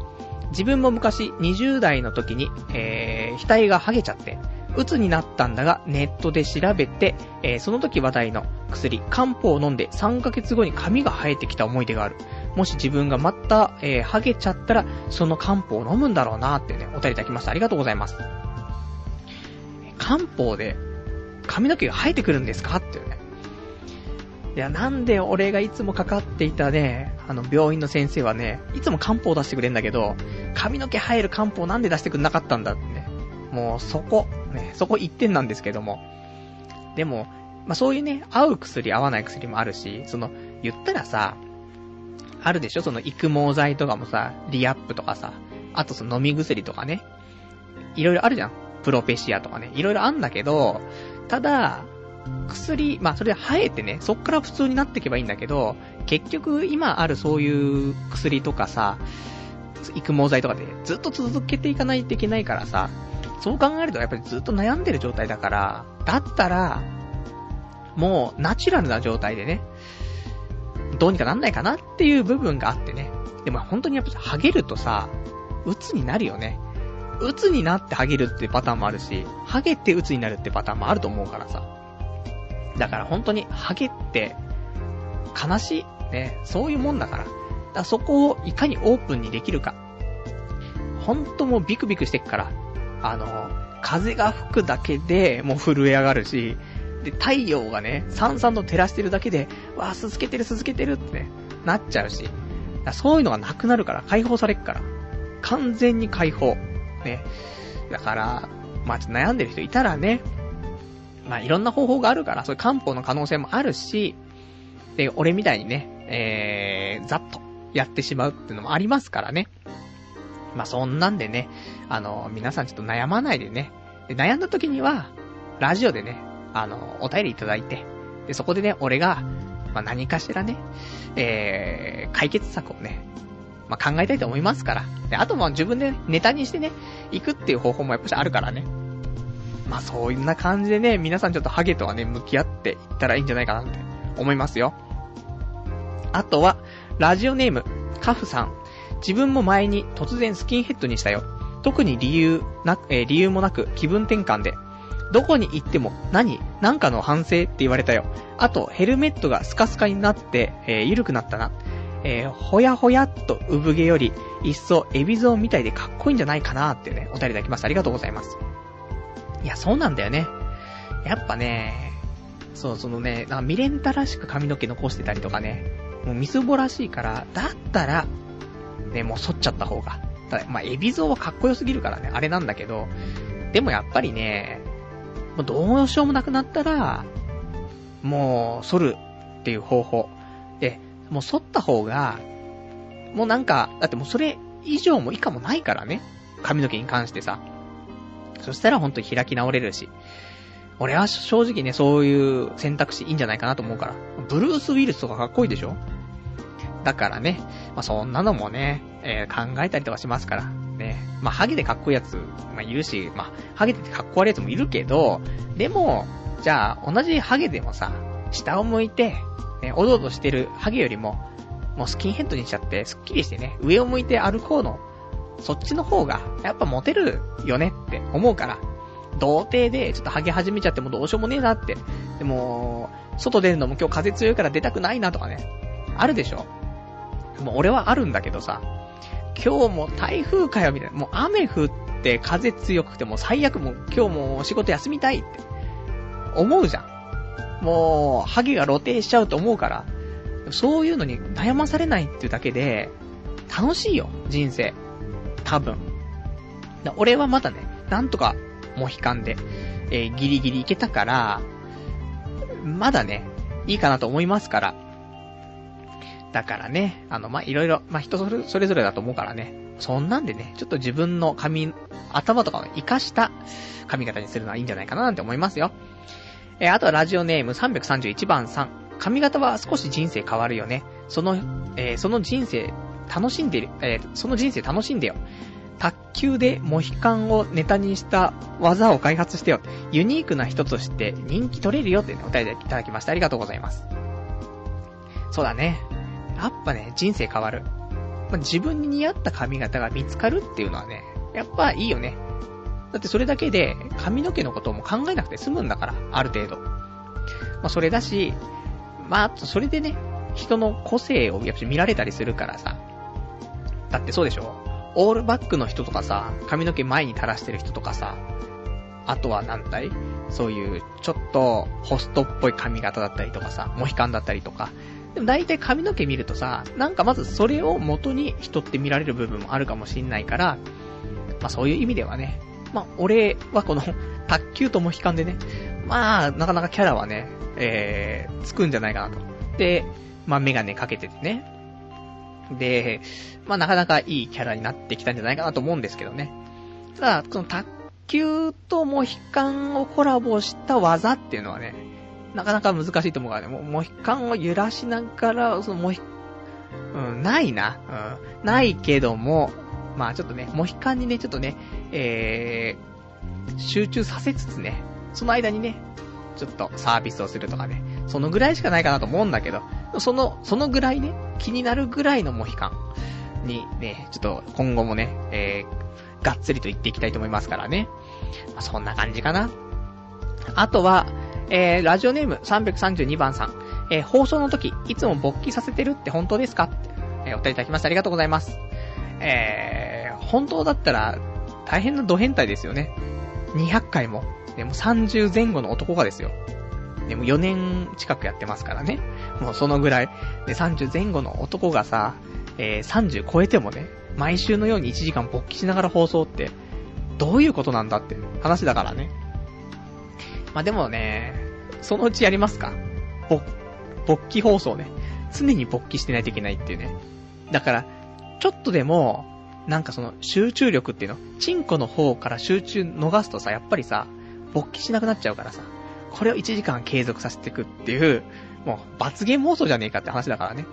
自分も昔20代の時に、えー、額が剥げちゃって、鬱になったんだが、ネットで調べて、えー、その時話題の薬、漢方を飲んで3ヶ月後に髪が生えてきた思い出がある。もし自分がまた、えー、剥げちゃったら、その漢方を飲むんだろうなってね、お便りいただきました。ありがとうございます。漢方で髪の毛が生えてくるんですか？っていうね。いや、なんで俺がいつもかかっていたね、あの、病院の先生はね、いつも漢方出してくれんだけど、髪の毛生える漢方なんで出してくんなかったんだってね。もう、そこ、ね、そこ一点なんですけども。でも、まあ、そういうね、合う薬、合わない薬もあるし、その、言ったらさ、あるでしょ？その育毛剤とかもさ、リアップとかさ、あとその飲み薬とかね。いろいろあるじゃん。プロペシアとかね。いろいろあんだけど、ただ、薬、まあそれで生えてね、そっから普通になっていけばいいんだけど、結局今あるそういう薬とかさ、育毛剤とかでずっと続けていかないといけないからさ、そう考えるとやっぱりずっと悩んでる状態だから、だったら、もうナチュラルな状態でね、どうにかなんないかなっていう部分があってね。でも本当にやっぱハゲるとさ、鬱になるよね。鬱になってハゲるってパターンもあるし、ハゲて鬱になるってパターンもあると思うからさ。だから本当にハゲって悲しい。ね。そういうもんだから。だそこをいかにオープンにできるか。ほんともうビクビクしてっから。あの、風が吹くだけでもう震え上がるし、で、太陽がね、さんさんと照らしてるだけで、わあ、続けてる続けてるってね、なっちゃうし。そういうのがなくなるから、解放されっから。完全に解放。ね。だから、まあ、悩んでる人いたらね、まあ、いろんな方法があるから、そういう漢方の可能性もあるし、で、俺みたいにね、えー、ざっとやってしまうっていうのもありますからね。まあ、そんなんでね、あの、皆さんちょっと悩まないでね。で、悩んだ時には、ラジオでね、あの、お便りいただいて、で、そこでね、俺が、まあ、何かしらね、えー、解決策をね、まあ、考えたいと思いますから。で、あとも自分で、ネタにしてね、行くっていう方法もやっぱしあるからね。まあ、そういうな感じでね、皆さんちょっとハゲとはね、向き合っていったらいいんじゃないかなって思いますよ。あとは、ラジオネーム、カフさん。自分も前に突然スキンヘッドにしたよ。特に理由な、えー、理由もなく気分転換で。どこに行っても何なんかの反省って言われたよ。あと、ヘルメットがスカスカになって、えー、緩くなったな。えー、ほやほやっと産毛より、一層エビゾーみたいでかっこいいんじゃないかなってね、お便りいただきます。ありがとうございます。いや、そうなんだよね。やっぱね、そう、そのね、なんかミレンタらしく髪の毛残してたりとかね、もうみすぼらしいから、だったら、ね、もう剃っちゃった方が。ただ、まあ、エビゾーはかっこよすぎるからね、あれなんだけど、でもやっぱりね、もうどうしようもなくなったら、もう、剃るっていう方法。で、もう剃った方が、もうなんか、だってもうそれ以上も以下もないからね。髪の毛に関してさ。そしたら本当に開き直れるし。俺は正直ね、そういう選択肢いいんじゃないかなと思うから。ブルース・ウィルスとかかっこいいでしょだからね、まあ、そんなのもね、えー、考えたりとかしますから。ね。まあ、ハゲでかっこいいやつ、まあ、いるし、まあ、ハゲでかっこ悪いやつもいるけど、でも、じゃあ、同じハゲでもさ、下を向いて、ね、おどおどしてるハゲよりも、もうスキンヘッドにしちゃって、スッキリしてね、上を向いて歩こうの、そっちの方が、やっぱモテるよねって思うから、童貞でちょっとハゲ始めちゃってもどうしようもねえなって。でも、外出るのも今日風強いから出たくないなとかね。あるでしょ？もう俺はあるんだけどさ、今日も台風かよみたいな。もう雨降って風強くても最悪もう今日も仕事休みたいって思うじゃん。もう、ハゲが露呈しちゃうと思うから、そういうのに悩まされないっていうだけで、楽しいよ、人生。多分。俺はまだね、なんとか、モヒカンで、えー、ギリギリいけたから、まだね、いいかなと思いますから。だからね、あの、ま、いろいろ、ま人それそれぞれだと思うからね。そんなんでね、ちょっと自分の髪、頭とかを活かした髪型にするのはいいんじゃないかななんて思いますよ。えー、あとはラジオネーム331番さん。髪型は少し人生変わるよね。その、えー、その人生、楽しんでる、えー、その人生楽しんでよ。卓球でモヒカンをネタにした技を開発してよ。ユニークな人として人気取れるよって、ね、お便りいただきました。ありがとうございます。そうだね。やっぱね、人生変わる。まあ、自分に似合った髪型が見つかるっていうのはね、やっぱいいよね。だってそれだけで髪の毛のことも考えなくて済むんだから、ある程度。まあ、それだし、まあ、あとそれでね、人の個性をやっぱ見られたりするからさ。だってそうでしょ？オールバックの人とかさ、髪の毛前に垂らしてる人とかさ、あとは何だい？そういう、ちょっと、ホストっぽい髪型だったりとかさ、モヒカンだったりとか、でも大体髪の毛見るとさ、なんかまずそれを元に人って見られる部分もあるかもしんないから、まあそういう意味ではね、まあ俺はこの、卓球とも悲観でね、まあなかなかキャラはね、えー、つくんじゃないかなと。で、まあメガネかけててね。で、まあなかなかいいキャラになってきたんじゃないかなと思うんですけどね。ただ、この卓球とも悲観をコラボした技っていうのはね、なかなか難しいと思うからね、もモヒカンを揺らしながら、そのモヒ、うん、ないな。うん。ないけども、まあちょっとね、モヒカンにね、ちょっとね、えー、集中させつつね、その間にね、ちょっとサービスをするとかね、そのぐらいしかないかなと思うんだけど、その、そのぐらいね、気になるぐらいのモヒカンにね、ちょっと今後もね、えー、がっつりと言っていきたいと思いますからね。まあ、そんな感じかな。あとは、えー、ラジオネーム332番さん。えー、放送の時、いつも勃起させてるって本当ですか？って、えー、お便りいただきましてありがとうございます。えー、本当だったら、大変なド変態ですよね。200回も。でも30前後の男がですよ。でも4年近くやってますからね。もうそのぐらい。で、30前後の男がさ、えー、30超えてもね、毎週のように1時間勃起しながら放送って、どういうことなんだって話だからね。まあ、でもね、そのうちやりますか。勃起放送ね。常に勃起してないといけないっていうね。だから、ちょっとでも、なんかその集中力っていうの、チンコの方から集中逃すとさ、やっぱりさ、勃起しなくなっちゃうからさ、これを1時間継続させていくっていう、もう罰ゲーム放送じゃねえかって話だからね。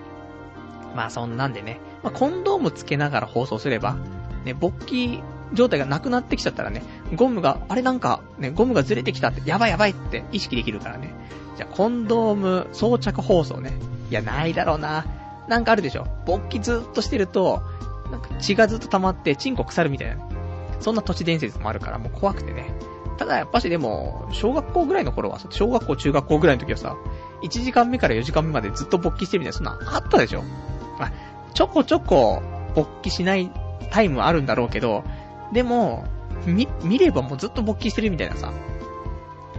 まあそんなんでね、まあ、コンドームつけながら放送すれば、ね、勃起状態がなくなってきちゃったらね、ゴムが、あれなんか、ね、ゴムがずれてきたって、やばいやばいって意識できるからね。じゃあ、コンドーム装着放送ね。いや、ないだろうな。なんかあるでしょ？勃起ずっとしてると、なんか血がずっと溜まって、チンコ腐るみたいな。そんな都市伝説もあるから、もう怖くてね。ただやっぱしでも、小学校ぐらいの頃は小学校、中学校ぐらいの時はさ、1時間目から4時間目までずっと勃起してるみたいな、そんなあったでしょ？あ、ちょこちょこ勃起しないタイムはあるんだろうけど、でも、み、見ればもうずっと勃起してるみたいなさ、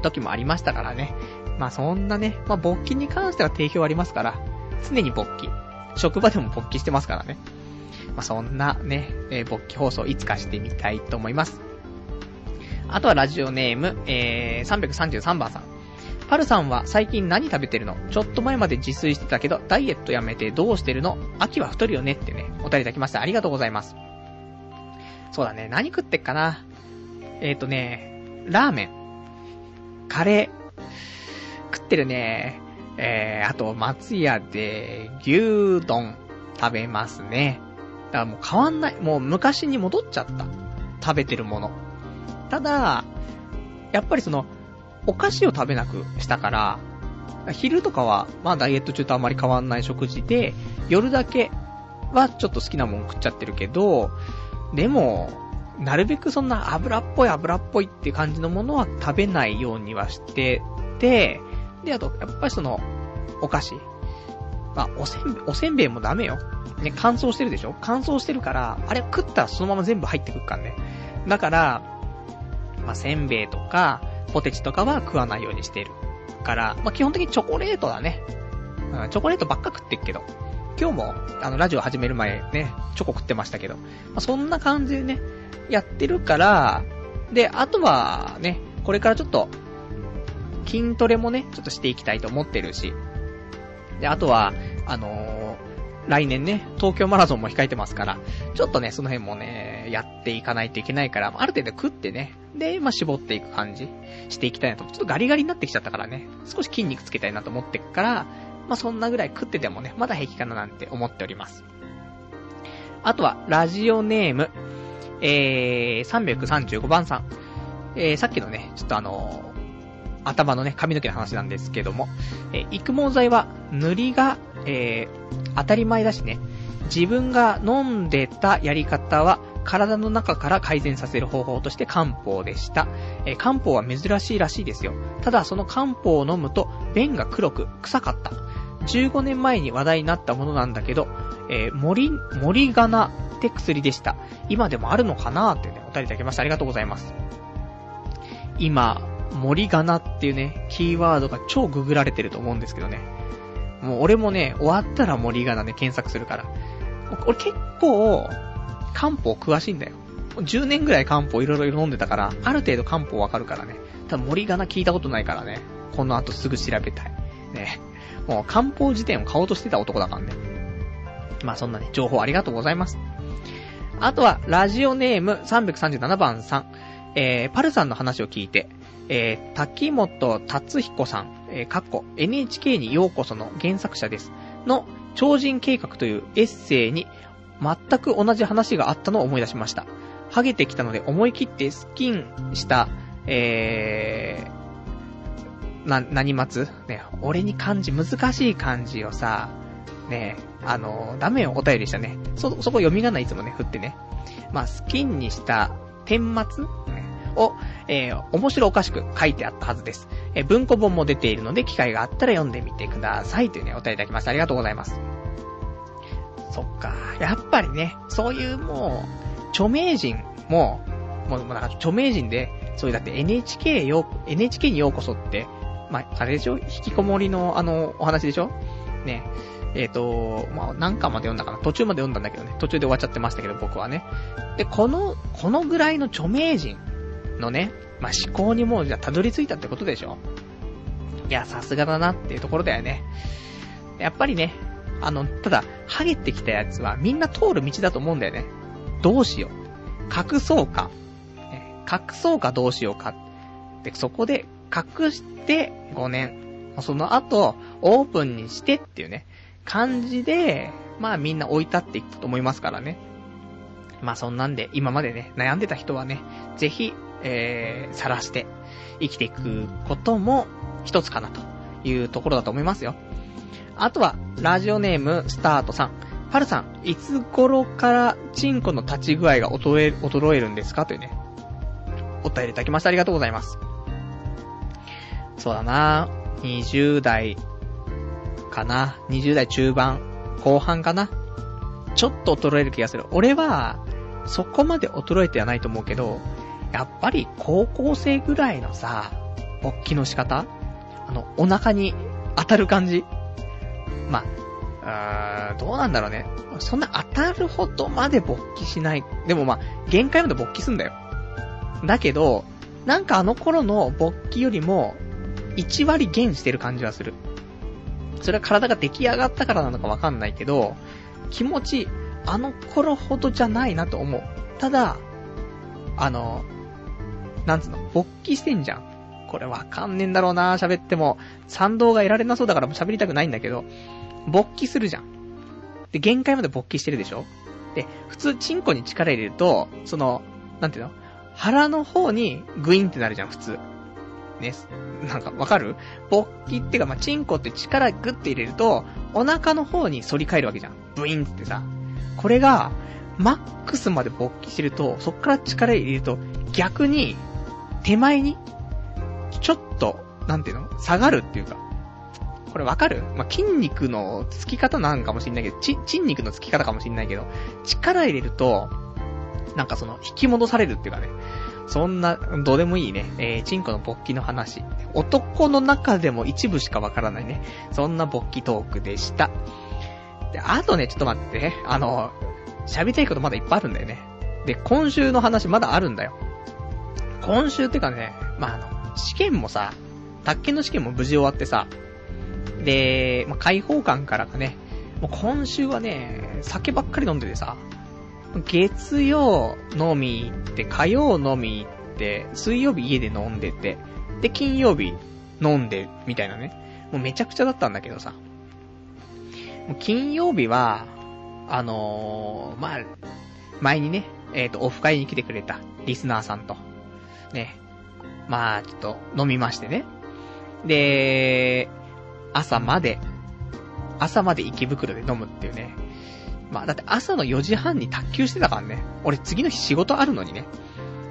時もありましたからね。まあそんなね、まあ勃起に関しては定評ありますから、常に勃起。職場でも勃起してますからね。まあそんなね、えー、勃起放送いつかしてみたいと思います。あとはラジオネーム、えー、333番さん。パルさんは最近何食べてるの？ちょっと前まで自炊してたけど、ダイエットやめてどうしてるの？秋は太るよねってね、お便りいただきました。ありがとうございます。そうだね、何食ってっかな？えっ、ー、とね、ラーメン、カレー、食ってるね。えー、あと、松屋で牛丼食べますね。だからもう変わんない。もう昔に戻っちゃった。食べてるもの。ただ、やっぱりその、お菓子を食べなくしたから、昼とかは、まあダイエット中とあまり変わんない食事で、夜だけはちょっと好きなもん食っちゃってるけど、でも、なるべくそんな油っぽい油っぽいって感じのものは食べないようにはしてて、で、あと、やっぱりその、お菓子。まあ、おせんべい、おせんべいもダメよ。ね、乾燥してるでしょ？乾燥してるから、あれ食ったらそのまま全部入ってくるからね。だから、まあ、せんべいとか、ポテチとかは食わないようにしてる。から、まあ、基本的にチョコレートだね。うん、チョコレートばっか食ってっけど。今日も、あの、ラジオ始める前ね、チョコ食ってましたけど。まあ、そんな感じでね、やってるから、で、あとは、ね、これからちょっと、筋トレもね、ちょっとしていきたいと思ってるし。で、あとは、あのー、来年ね、東京マラソンも控えてますから、ちょっとね、その辺もね、やっていかないといけないから、ある程度食ってね、で、まあ、絞っていく感じ、していきたいなと。ちょっとガリガリになってきちゃったからね、少し筋肉つけたいなと思ってっから、まあ、そんなぐらい食っててもね、まだ平気かななんて思っております。あとは、ラジオネーム、えー、335番さん。えー、さっきのね、ちょっとあの、頭のね、髪の毛の話なんですけども、え、育毛剤は塗りが、えー、当たり前だしね、自分が飲んでたやり方は、体の中から改善させる方法として漢方でした。えー、漢方は珍しいらしいですよ。ただその漢方を飲むと便が黒く臭かった。15年前に話題になったものなんだけど、えー、森、森ガナって薬でした。今でもあるのかなってね、お便りいただきました。ありがとうございます。今、森ガナっていうね、キーワードが超ググられてると思うんですけどね。もう俺もね、終わったら森ガナね、検索するから。俺結構、漢方詳しいんだよ。10年ぐらい漢方いろいろ飲んでたから、ある程度漢方わかるからね。ただ森ガナ聞いたことないからね。この後すぐ調べたい。ね。もう漢方辞典を買おうとしてた男だからね。まあそんなね、情報ありがとうございます。あとは、ラジオネーム337番さん。えー、パルさんの話を聞いて、えー、滝本達彦さん、えー、かっこ NHK にようこその原作者です。の、超人計画というエッセイに全く同じ話があったのを思い出しました。ハゲてきたので思い切ってスキンした、えー、な、何松ね、俺に漢字、難しい漢字をさ、ね、あの、ダメよ、お便りしたね。そ、そこ読み仮名いつもね、振ってね。まあ、スキンにした天末、ね、を、えー、面白おかしく書いてあったはずです。えー、文庫本も出ているので、機会があったら読んでみてください。というね、お便りいただきました。ありがとうございます。そっか。やっぱりね、そういうもう、著名人も、もう、もうなんか著名人で、そういうだって NHK よ、NHK にようこそって、まあ、あれでしょ？引きこもりのあの、お話でしょ？ね。えっ、ー、と、まあ、何巻まで読んだかな？途中まで読んだんだけどね。途中で終わっちゃってましたけど、僕はね。で、この、このぐらいの著名人のね、まあ、思考にもうじゃあたどり着いたってことでしょいや、さすがだなっていうところだよね。やっぱりね、あの、ただ、ハゲてきたやつはみんな通る道だと思うんだよね。どうしよう。隠そうか。隠そうかどうしようか。で、そこで隠して5年。その後、オープンにしてっていうね、感じで、まあみんな置い立っていくと思いますからね。まあそんなんで、今までね、悩んでた人はね、ぜひ、えー、晒して生きていくことも一つかなというところだと思いますよ。あとは、ラジオネーム、スタートさん。パルさん、いつ頃からチンコの立ち具合が衰え、衰えるんですかというね。お便りいただきましてありがとうございます。そうだな20代かな ?20 代中盤、後半かなちょっと衰える気がする。俺は、そこまで衰えてはないと思うけど、やっぱり高校生ぐらいのさ、勃起の仕方あの、お腹に当たる感じまあ、うーどうなんだろうね。そんな当たるほどまで勃起しない。でもまあ、限界まで勃起すんだよ。だけど、なんかあの頃の勃起よりも、1割減してる感じはする。それは体が出来上がったからなのかわかんないけど、気持ち、あの頃ほどじゃないなと思う。ただ、あの、なんつうの、勃起してんじゃん。これわかんねえんだろうな喋っても。賛同が得られなそうだから喋りたくないんだけど、勃起するじゃん。で、限界まで勃起してるでしょ？で、普通、チンコに力入れると、その、なんていうの？腹の方にグインってなるじゃん、普通。ね。なんか、わかる？勃起ってか、まあ、チンコって力グッて入れると、お腹の方に反り返るわけじゃん。ブインってさ。これが、マックスまで勃起してると、そっから力入れると、逆に、手前に、ちょっと、なんていうの？下がるっていうか。これわかる？まあ、筋肉のつき方なんかもしんないけど、ち、筋肉のつき方かもしんないけど、力入れると、なんかその、引き戻されるっていうかね。そんな、どうでもいいね。えー、チンコの勃起の話。男の中でも一部しかわからないね。そんな勃起トークでした。で、あとね、ちょっと待って。あの、喋りたいことまだいっぱいあるんだよね。で、今週の話まだあるんだよ。今週ってかね、まあ、あの、試験もさ、宅建の試験も無事終わってさ、で、まあ、開放感からかね、もう今週はね、酒ばっかり飲んでてさ、月曜飲み行って、火曜飲み行って、水曜日家で飲んでて、で、金曜日飲んで、みたいなね。もうめちゃくちゃだったんだけどさ。金曜日は、あのー、まあ、前にね、えっ、ー、と、オフ会に来てくれたリスナーさんと、ね、まあ、ちょっと飲みましてね。で、朝まで、朝まで池袋で飲むっていうね。まあ、だって朝の4時半に卓球してたからね。俺次の日仕事あるのにね。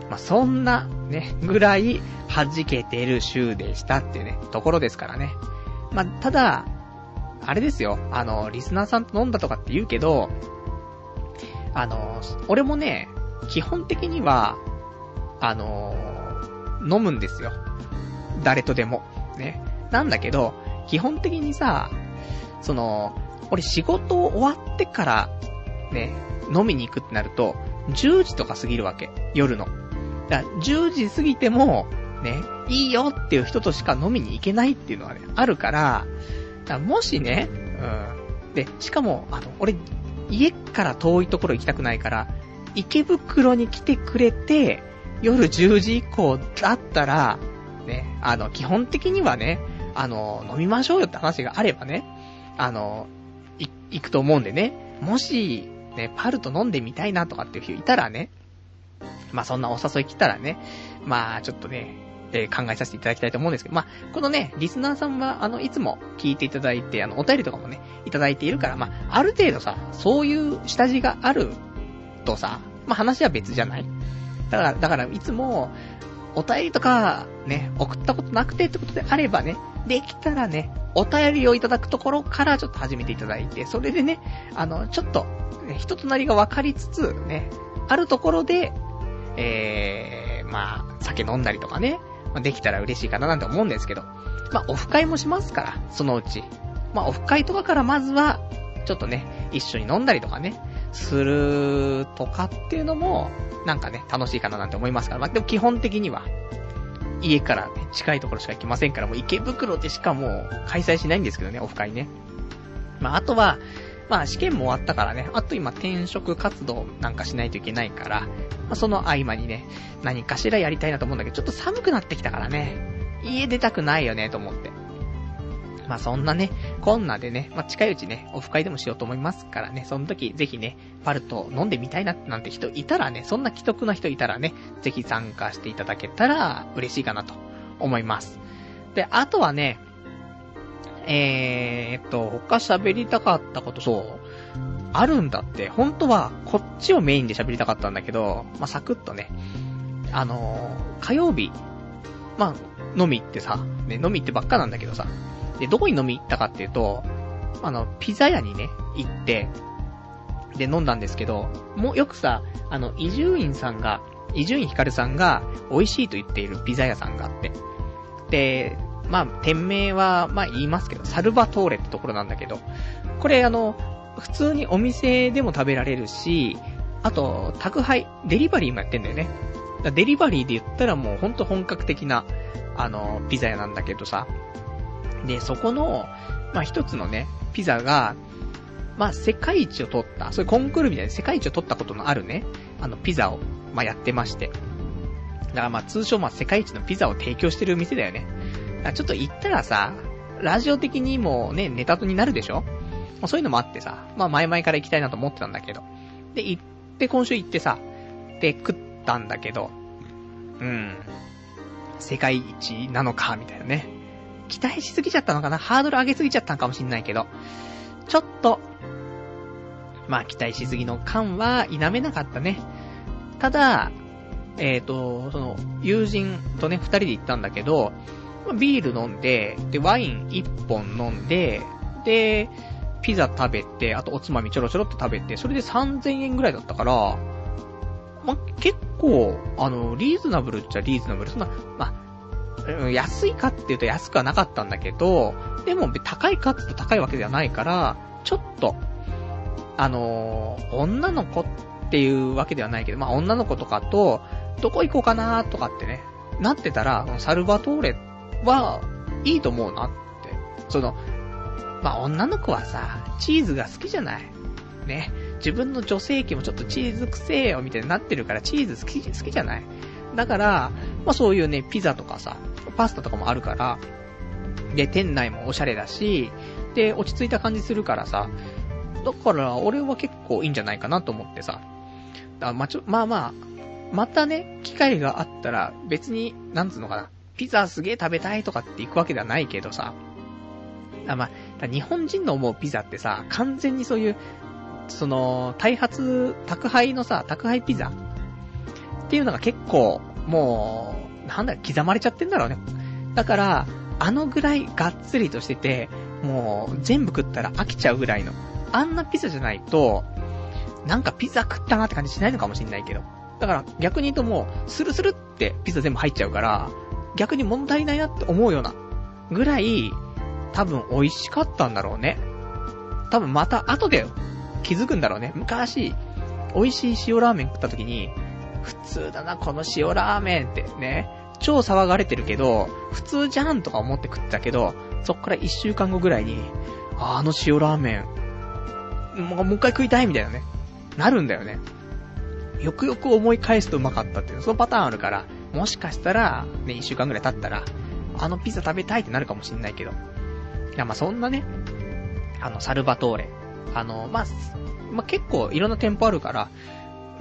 まあ、そんな、ね、ぐらい弾けてる週でしたっていうね、ところですからね。まあ、ただ、あれですよ。あの、リスナーさんと飲んだとかって言うけど、あの、俺もね、基本的には、あの、飲むんですよ。誰とでも。ね。なんだけど、基本的にさ、その、俺仕事終わってから、ね、飲みに行くってなると、10時とか過ぎるわけ。夜の。だから10時過ぎても、ね、いいよっていう人としか飲みに行けないっていうのはね、あるから、だからもしね、うん。で、しかも、あの、俺、家から遠いところ行きたくないから、池袋に来てくれて、夜10時以降だったら、ね、あの、基本的にはね、あの、飲みましょうよって話があればね、あの、い、行くと思うんでね、もし、ね、パルと飲んでみたいなとかっていう人いたらね、まあそんなお誘い来たらね、まあちょっとね、えー、考えさせていただきたいと思うんですけど、まあ、このね、リスナーさんは、あの、いつも聞いていただいて、あの、お便りとかもね、いただいているから、まあ、ある程度さ、そういう下地があるとさ、まあ、話は別じゃないだから、だから、いつも、お便りとか、ね、送ったことなくてってことであればね、できたらね、お便りをいただくところからちょっと始めていただいて、それでね、あの、ちょっと、ね、人となりが分かりつつ、ね、あるところで、えー、まあ、酒飲んだりとかね、まあ、できたら嬉しいかななんて思うんですけど、まあ、オフ会もしますから、そのうち。まあ、オフ会とかからまずは、ちょっとね、一緒に飲んだりとかね、するとかっていうのも、なんかね、楽しいかななんて思いますから。まあ、でも基本的には、家からね、近いところしか行きませんから、もう池袋でしかもう開催しないんですけどね、オフ会ね。まあ、あとは、まあ試験も終わったからね、あと今転職活動なんかしないといけないから、まあその合間にね、何かしらやりたいなと思うんだけど、ちょっと寒くなってきたからね、家出たくないよね、と思って。まあそんなね、こんなでね、まあ近いうちね、オフ会でもしようと思いますからね、その時ぜひね、パルト飲んでみたいななんて人いたらね、そんな既得な人いたらね、ぜひ参加していただけたら嬉しいかなと思います。で、あとはね、えーっと、他喋りたかったこと、そう、あるんだって、本当はこっちをメインで喋りたかったんだけど、まあ、サクッとね、あのー、火曜日、まあ、飲みってさ、ね、飲みってばっかなんだけどさ、で、どこに飲み行ったかっていうと、あの、ピザ屋にね、行って、で、飲んだんですけど、もうよくさ、あの、伊集院さんが、伊集院光さんが美味しいと言っているピザ屋さんがあって、で、まあ、店名は、まあ言いますけど、サルバトーレってところなんだけど、これあの、普通にお店でも食べられるし、あと、宅配、デリバリーもやってんだよね。デリバリーで言ったらもうほんと本格的な、あの、ピザ屋なんだけどさ。で、そこの、まあ一つのね、ピザが、まあ世界一を取った、そういうコンクールみたいな世界一を取ったことのあるね、あのピザを、まあやってまして。だからまあ通称まあ世界一のピザを提供してる店だよね。ちょっと行ったらさ、ラジオ的にもね、ネタになるでしょ？そういうのもあってさ、まあ前々から行きたいなと思ってたんだけど。で、行って、今週行ってさ、で、食ったんだけど、うん。世界一なのか、みたいなね。期待しすぎちゃったのかな？ハードル上げすぎちゃったのかもしんないけど、ちょっと、まあ期待しすぎの感は否めなかったね。ただ、えっ、ー、と、その、友人とね、二人で行ったんだけど、ビール飲んで、で、ワイン一本飲んで、で、ピザ食べて、あとおつまみちょろちょろっと食べて、それで3000円ぐらいだったから、ま、結構、あの、リーズナブルっちゃリーズナブル。そんな、まあうん安いかって言うと安くはなかったんだけど、でも高いかって言うと高いわけではないから、ちょっと、あのー、女の子っていうわけではないけど、まあ、女の子とかと、どこ行こうかなとかってね、なってたら、サルバトーレは、いいと思うなって。その、まあ、女の子はさ、チーズが好きじゃない。ね。自分の女性器もちょっとチーズくせえよ、みたいになってるから、チーズ好き、好きじゃない。だから、まあ、そういうね、ピザとかさ、パスタとかもあるから、で、店内もおしゃれだし、で、落ち着いた感じするからさ、だから、俺は結構いいんじゃないかなと思ってさ。だまあ、ちょ、まあまあ、またね、機会があったら、別に、なんつうのかな、ピザすげえ食べたいとかって行くわけではないけどさ、あまあ、日本人の思うピザってさ、完全にそういう、その、開発、宅配のさ、宅配ピザっていうのが結構、もう、なんだ、刻まれちゃってんだろうね。だから、あのぐらいがっつりとしてて、もう、全部食ったら飽きちゃうぐらいの。あんなピザじゃないと、なんかピザ食ったなって感じしないのかもしんないけど。だから逆に言うともう、スルスルってピザ全部入っちゃうから、逆に物足りないなって思うようなぐらい、多分美味しかったんだろうね。多分また後で気づくんだろうね。昔、美味しい塩ラーメン食った時に、普通だな、この塩ラーメンってね、超騒がれてるけど、普通じゃんとか思って食ったけど、そっから一週間後ぐらいに、ああの塩ラーメン、もうもう一回食いたいみたいなね、なるんだよね。よくよく思い返すとうまかったっていう、そのパターンあるから、もしかしたら、ね、一週間ぐらい経ったら、あのピザ食べたいってなるかもしんないけど。いや、まあそんなね、あの、サルバトーレ。あの、まあ、まあ結構いろんな店舗あるから、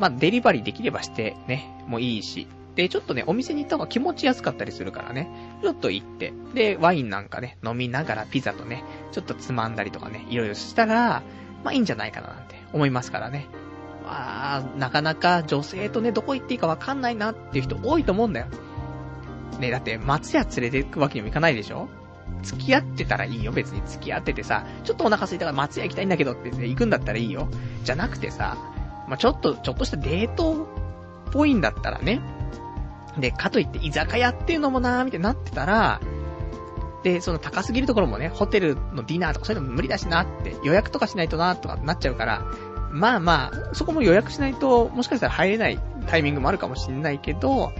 まあデリバリーできればしてね、もういいし。で、ちょっとね、お店に行った方が気持ち安かったりするからね。ちょっと行って、で、ワインなんかね、飲みながらピザとね、ちょっとつまんだりとかね、いろいろしたら、まあいいんじゃないかななんて思いますからね。まあ、なかなか女性とね、どこ行っていいかわかんないなっていう人多いと思うんだよ。ね、だって松屋連れて行くわけにもいかないでしょ？付き合ってたらいいよ、別に付き合っててさ、ちょっとお腹空いたから松屋行きたいんだけどって、ね、行くんだったらいいよ。じゃなくてさ、まあ、ちょっと、ちょっとしたデートっぽいんだったらね。で、かといって居酒屋っていうのもなーみたいになってたら、で、その高すぎるところもね、ホテルのディナーとかそういうのも無理だしなって、予約とかしないとなとかなっちゃうから、まあまあ、そこも予約しないと、もしかしたら入れないタイミングもあるかもしんないけど、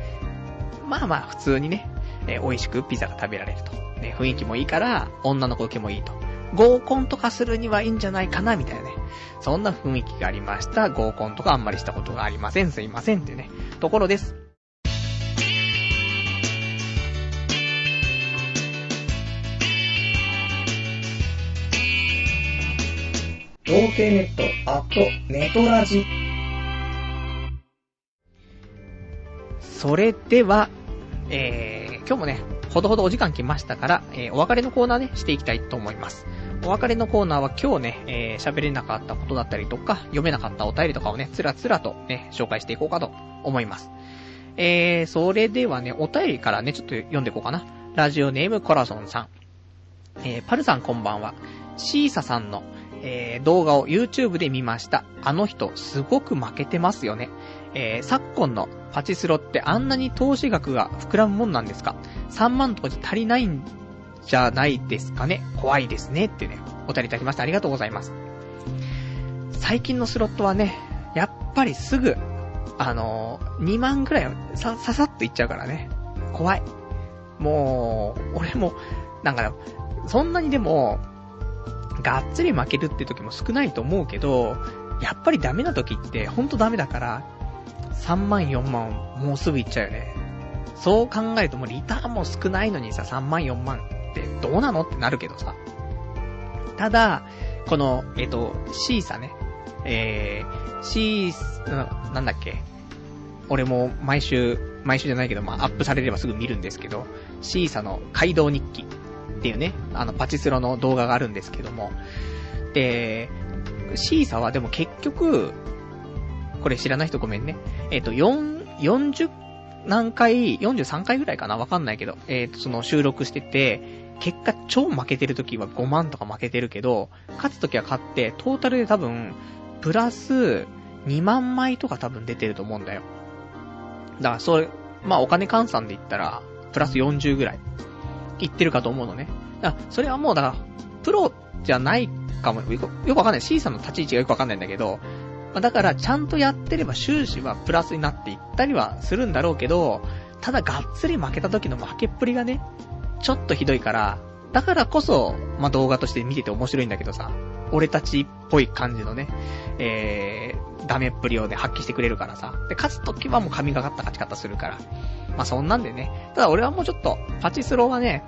まあまあ、普通にね、えー、美味しくピザが食べられると。ね、雰囲気もいいから、女の子受けもいいと。合コンとかするにはいいんじゃないかな、みたいなね。そんな雰囲気がありました。合コンとかあんまりしたことがありません。すいませんってね、ところです。童貞ネット、アット、ネトラジ。それでは、えー、今日もね、ほどほどお時間来ましたから、えー、お別れのコーナーね、していきたいと思います。お別れのコーナーは今日ね、えー、喋れなかったことだったりとか、読めなかったお便りとかをね、つらつらとね、紹介していこうかと思います。えー、それではね、お便りからね、ちょっと読んでいこうかな。ラジオネームコラソンさん。えー、パルさんこんばんは。シーサさんの、えー、動画を YouTube で見ました。あの人、すごく負けてますよね。えー、昨今のパチスロってあんなに投資額が膨らむもんなんですか ?3 万とかじゃ足りないんじゃないですかね怖いですね。ってね、お便りいただきましてありがとうございます。最近のスロットはね、やっぱりすぐ、あのー、2万くらいさ、ささっといっちゃうからね。怖い。もう、俺も、なんか、そんなにでも、がっつり負けるって時も少ないと思うけど、やっぱりダメな時ってほんとダメだから、3万4万もうすぐいっちゃうよね。そう考えるともうリターンも少ないのにさ、3万4万ってどうなの？ってなるけどさ。ただ、この、えっ、と、シーサね。えー、シー、なんだっけ。俺も毎週、毎週じゃないけど、まあ、アップされればすぐ見るんですけど、シーサの街道日記っていうね、あの、パチスロの動画があるんですけども、で、シーサはでも結局、これ知らない人ごめんね。えっ、ー、と、4、40何回、43回ぐらいかな？わかんないけど、えっ、ー、と、その収録してて、結果超負けてる時は5万とか負けてるけど、勝つ時は勝って、トータルで多分、プラス2万枚とか多分出てると思うんだよ。だから、それ、まあお金換算で言ったら、プラス40ぐらい、いってるかと思うのね。だそれはもうだから、プロじゃないかも、よくわかんない。C さんの立ち位置がよくわかんないんだけど、まあ、だから、ちゃんとやってれば収支はプラスになっていったりはするんだろうけど、ただがっつり負けた時の負けっぷりがね、ちょっとひどいから、だからこそ、まあ、動画として見てて面白いんだけどさ、俺たちっぽい感じのね、えー、ダメっぷりをね、発揮してくれるからさ。で、勝つ時はもう神がかった勝ち方するから。まあ、そんなんでね。ただ俺はもうちょっと、パチスロはね、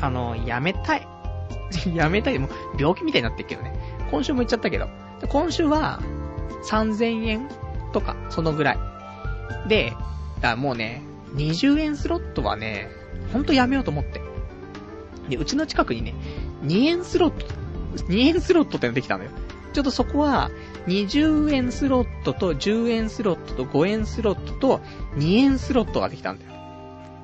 あの、やめたい。やめたい。もう、病気みたいになってるけどね。今週も言っちゃったけど。で今週は、3000円とか、そのぐらい。で、だもうね、20円スロットはね、ほんとやめようと思って。で、うちの近くにね、2円スロット、2円スロットってのできたのよ。ちょっとそこは、20円スロットと10円スロットと5円スロットと2円スロットができたんだよ。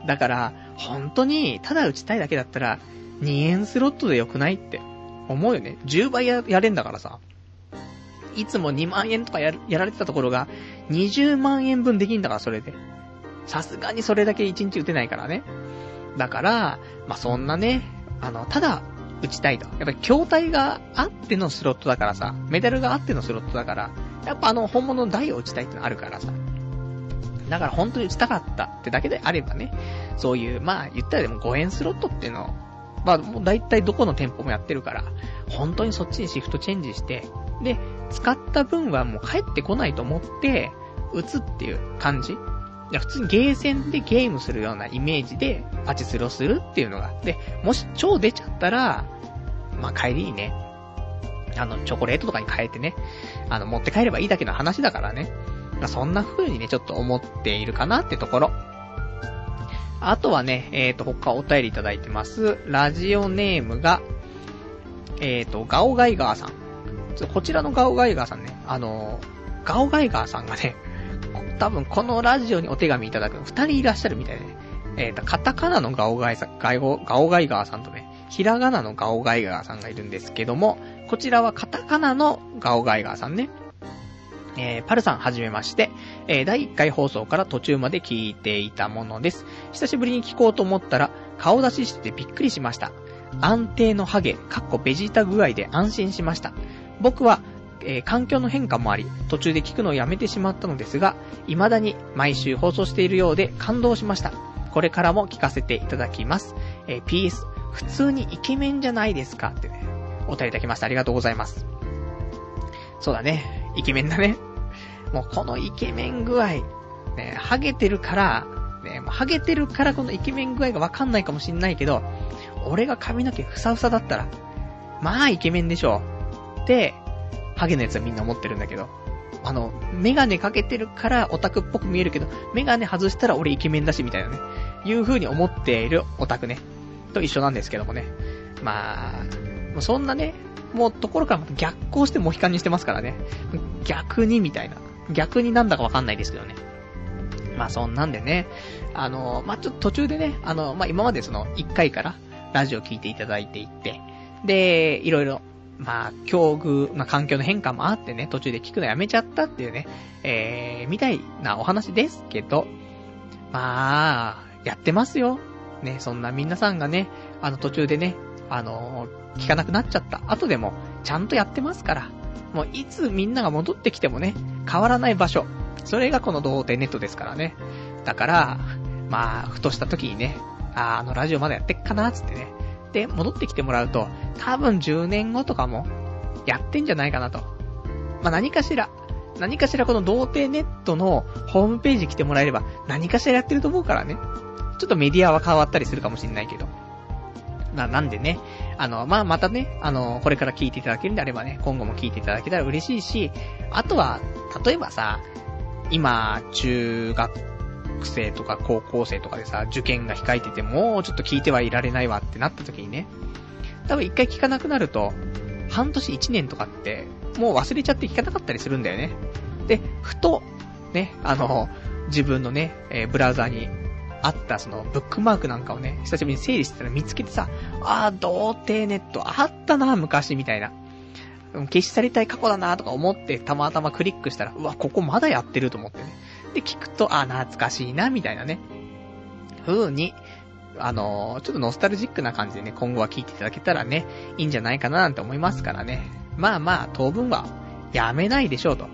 だから、本当に、ただ打ちたいだけだったら、2円スロットでよくないって思うよね。10倍や、やれんだからさ。いつも2万円とかややられてたところが、20万円分できんだから、それで。さすがにそれだけ1日打てないからね。だから、まあ、そんなね、あの、ただ、打ちたいと。やっぱり筐体があってのスロットだからさ、メダルがあってのスロットだから、やっぱあの、本物の台を打ちたいってのあるからさ。だから本当に打ちたかったってだけであればね、そういう、まあ言ったらでも5円スロットっていうのまあもう大体どこの店舗もやってるから、本当にそっちにシフトチェンジして、で、使った分はもう帰ってこないと思って、打つっていう感じ普通にゲーセンでゲームするようなイメージでパチスロするっていうのが。で、もし超出ちゃったら、まあ、帰りにね、あの、チョコレートとかに変えてね、あの、持って帰ればいいだけの話だからね。まあ、そんな風にね、ちょっと思っているかなってところ。あとはね、えっ、ー、と、他お便りいただいてます。ラジオネームが、えっ、ー、と、ガオガイガーさん。こちらのガオガイガーさんね、あの、ガオガイガーさんがね、多分このラジオにお手紙いただくの二人いらっしゃるみたいでね。えっ、ー、と、カタカナのガオガイさん、ガオ、ガオガイガーさんとね、ひらがなのガオガイガーさんがいるんですけども、こちらはカタカナのガオガイガーさんね。えー、パルさんはじめまして、えー、第1回放送から途中まで聞いていたものです。久しぶりに聞こうと思ったら、顔出ししてびっくりしました。安定のハゲ、かっこベジータ具合で安心しました。僕は、えー、環境の変化もあり、途中で聞くのをやめてしまったのですが、未だに毎週放送しているようで感動しました。これからも聞かせていただきます。えー、PS、普通にイケメンじゃないですか？ってね、お便りいただきました。ありがとうございます。そうだね。イケメンだね。もうこのイケメン具合、ね、ハゲてるから、ね、もうハゲてるからこのイケメン具合がわかんないかもしんないけど、俺が髪の毛ふさふさだったら、まあイケメンでしょう。って、ハゲのやつはみんな思ってるんだけど、あの、メガネかけてるからオタクっぽく見えるけど、メガネ外したら俺イケメンだしみたいなね、いう風に思っているオタクね、と一緒なんですけどもね。まあ、そんなね、もうところから逆行してモヒカンにしてますからね。逆にみたいな。逆になんだかわかんないですけどね。まあそんなんでね、あの、まあちょっと途中でね、あの、まあ今までその1回からラジオ聞いていただいていって、で、いろいろ、まあ境遇、まあ環境の変化もあってね、途中で聞くのやめちゃったっていうね、えー、みたいなお話ですけど、まあ、やってますよ。ね、そんな皆さんがね、あの途中でね、あの聞かなくなっちゃった後でも、ちゃんとやってますから。もういつみんなが戻ってきてもね、変わらない場所。それがこの童貞ネットですからね。だから、まあ、ふとした時にね、あ、あのラジオまだやってっかな、つってね。で、戻ってきてもらうと、多分10年後とかも、やってんじゃないかなと。まあ何かしら、何かしらこの童貞ネットのホームページ来てもらえれば、何かしらやってると思うからね。ちょっとメディアは変わったりするかもしんないけど。な、なんでね、あの、まあ、またね、あの、これから聞いていただけるんであればね、今後も聞いていただけたら嬉しいし、あとは、例えばさ、今、中学学生とか高校生とかでさ、受験が控えてて、もうちょっと聞いてはいられないわってなった時にね、多分一回聞かなくなると、半年一年とかって、もう忘れちゃって聞かなかったりするんだよね。で、ふと、ね、あの、自分のね、えー、ブラウザーにあったそのブックマークなんかをね、久しぶりに整理してたら見つけてさ、あー、童貞ネットあったな、昔みたいな。消し去りたい過去だなとか思ってたまたまクリックしたら、うわ、ここまだやってると思ってね。で、聞くと、あ、懐かしいな、みたいなね。風に、あのー、ちょっとノスタルジックな感じでね、今後は聞いていただけたらね、いいんじゃないかななんて思いますからね。まあまあ、当分は、やめないでしょうと。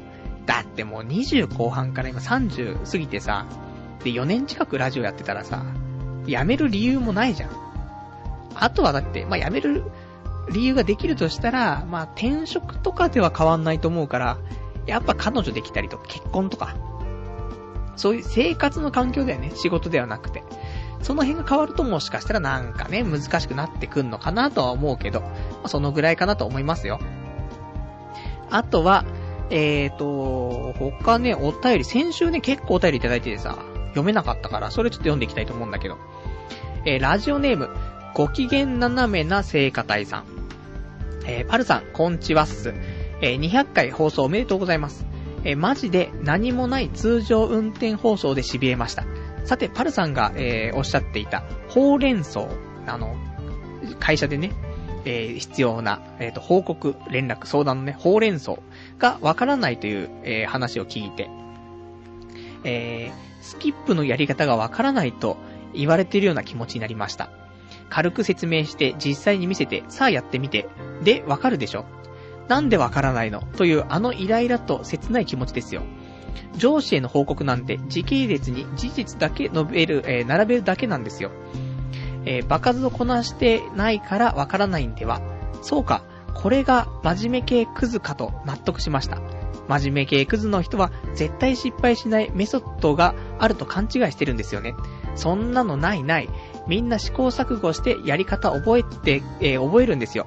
だってもう20後半から今30過ぎてさ、で、4年近くラジオやってたらさ、辞める理由もないじゃん。あとはだって、まあ、辞める理由ができるとしたら、まあ、転職とかでは変わんないと思うから、やっぱ彼女できたりとか、結婚とか、そういう生活の環境だよね、仕事ではなくて。その辺が変わるともしかしたらなんかね、難しくなってくんのかなとは思うけど、まあ、そのぐらいかなと思いますよ。あとは、えーと、他ね、お便り、先週ね、結構お便りいただいててさ、読めなかったから、それちょっと読んでいきたいと思うんだけど。えー、ラジオネーム、ご機嫌斜めな聖歌隊さん。えー、パルさん、こんちはっす。えー、200回放送おめでとうございます。えー、マジで何もない通常運転放送で痺れました。さて、パルさんが、えー、おっしゃっていた、ほうれん草、あの、会社でね、えー、必要な、えっ、と、報告、連絡、相談のね、ほうれん草がわからないという、え、話を聞いて、え、スキップのやり方がわからないと言われているような気持ちになりました。軽く説明して実際に見せて、さあやってみて、で、わかるでしょ？なんでわからないの？というあのイライラと切ない気持ちですよ。上司への報告なんて時系列に事実だけ述べる、えー、並べるだけなんですよ。えー、場数をこなしてないからわからないんでは。そうか、これが真面目系クズかと納得しました。真面目系クズの人は絶対失敗しないメソッドがあると勘違いしてるんですよね。そんなのないない。みんな試行錯誤してやり方覚えて、えー、覚えるんですよ。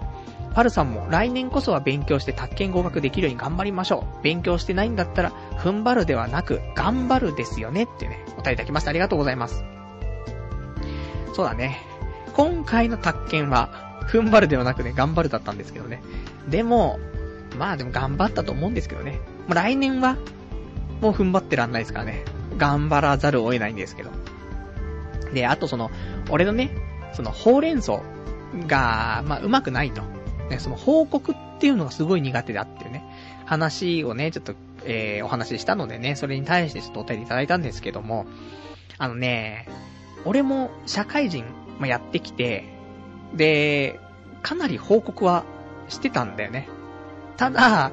パルさんも来年こそは勉強して宅建合格できるように頑張りましょう。勉強してないんだったら、踏ん張るではなく、頑張るですよねってね、お答えいただきました。ありがとうございます。そうだね。今回の宅建は、踏ん張るではなくね、頑張るだったんですけどね。でも、まあでも頑張ったと思うんですけどね。もう来年は、もう踏ん張ってらんないですからね。頑張らざるを得ないんですけど。で、あとその、俺のね、その、ほうれん草が、まあ、うまくないと。ね、その報告っていうのがすごい苦手だっていうね、話をね、ちょっと、えー、お話ししたのでね、それに対してちょっとお便りいただいたんですけども、あのね、俺も社会人、ま、やってきて、で、かなり報告はしてたんだよね。ただ、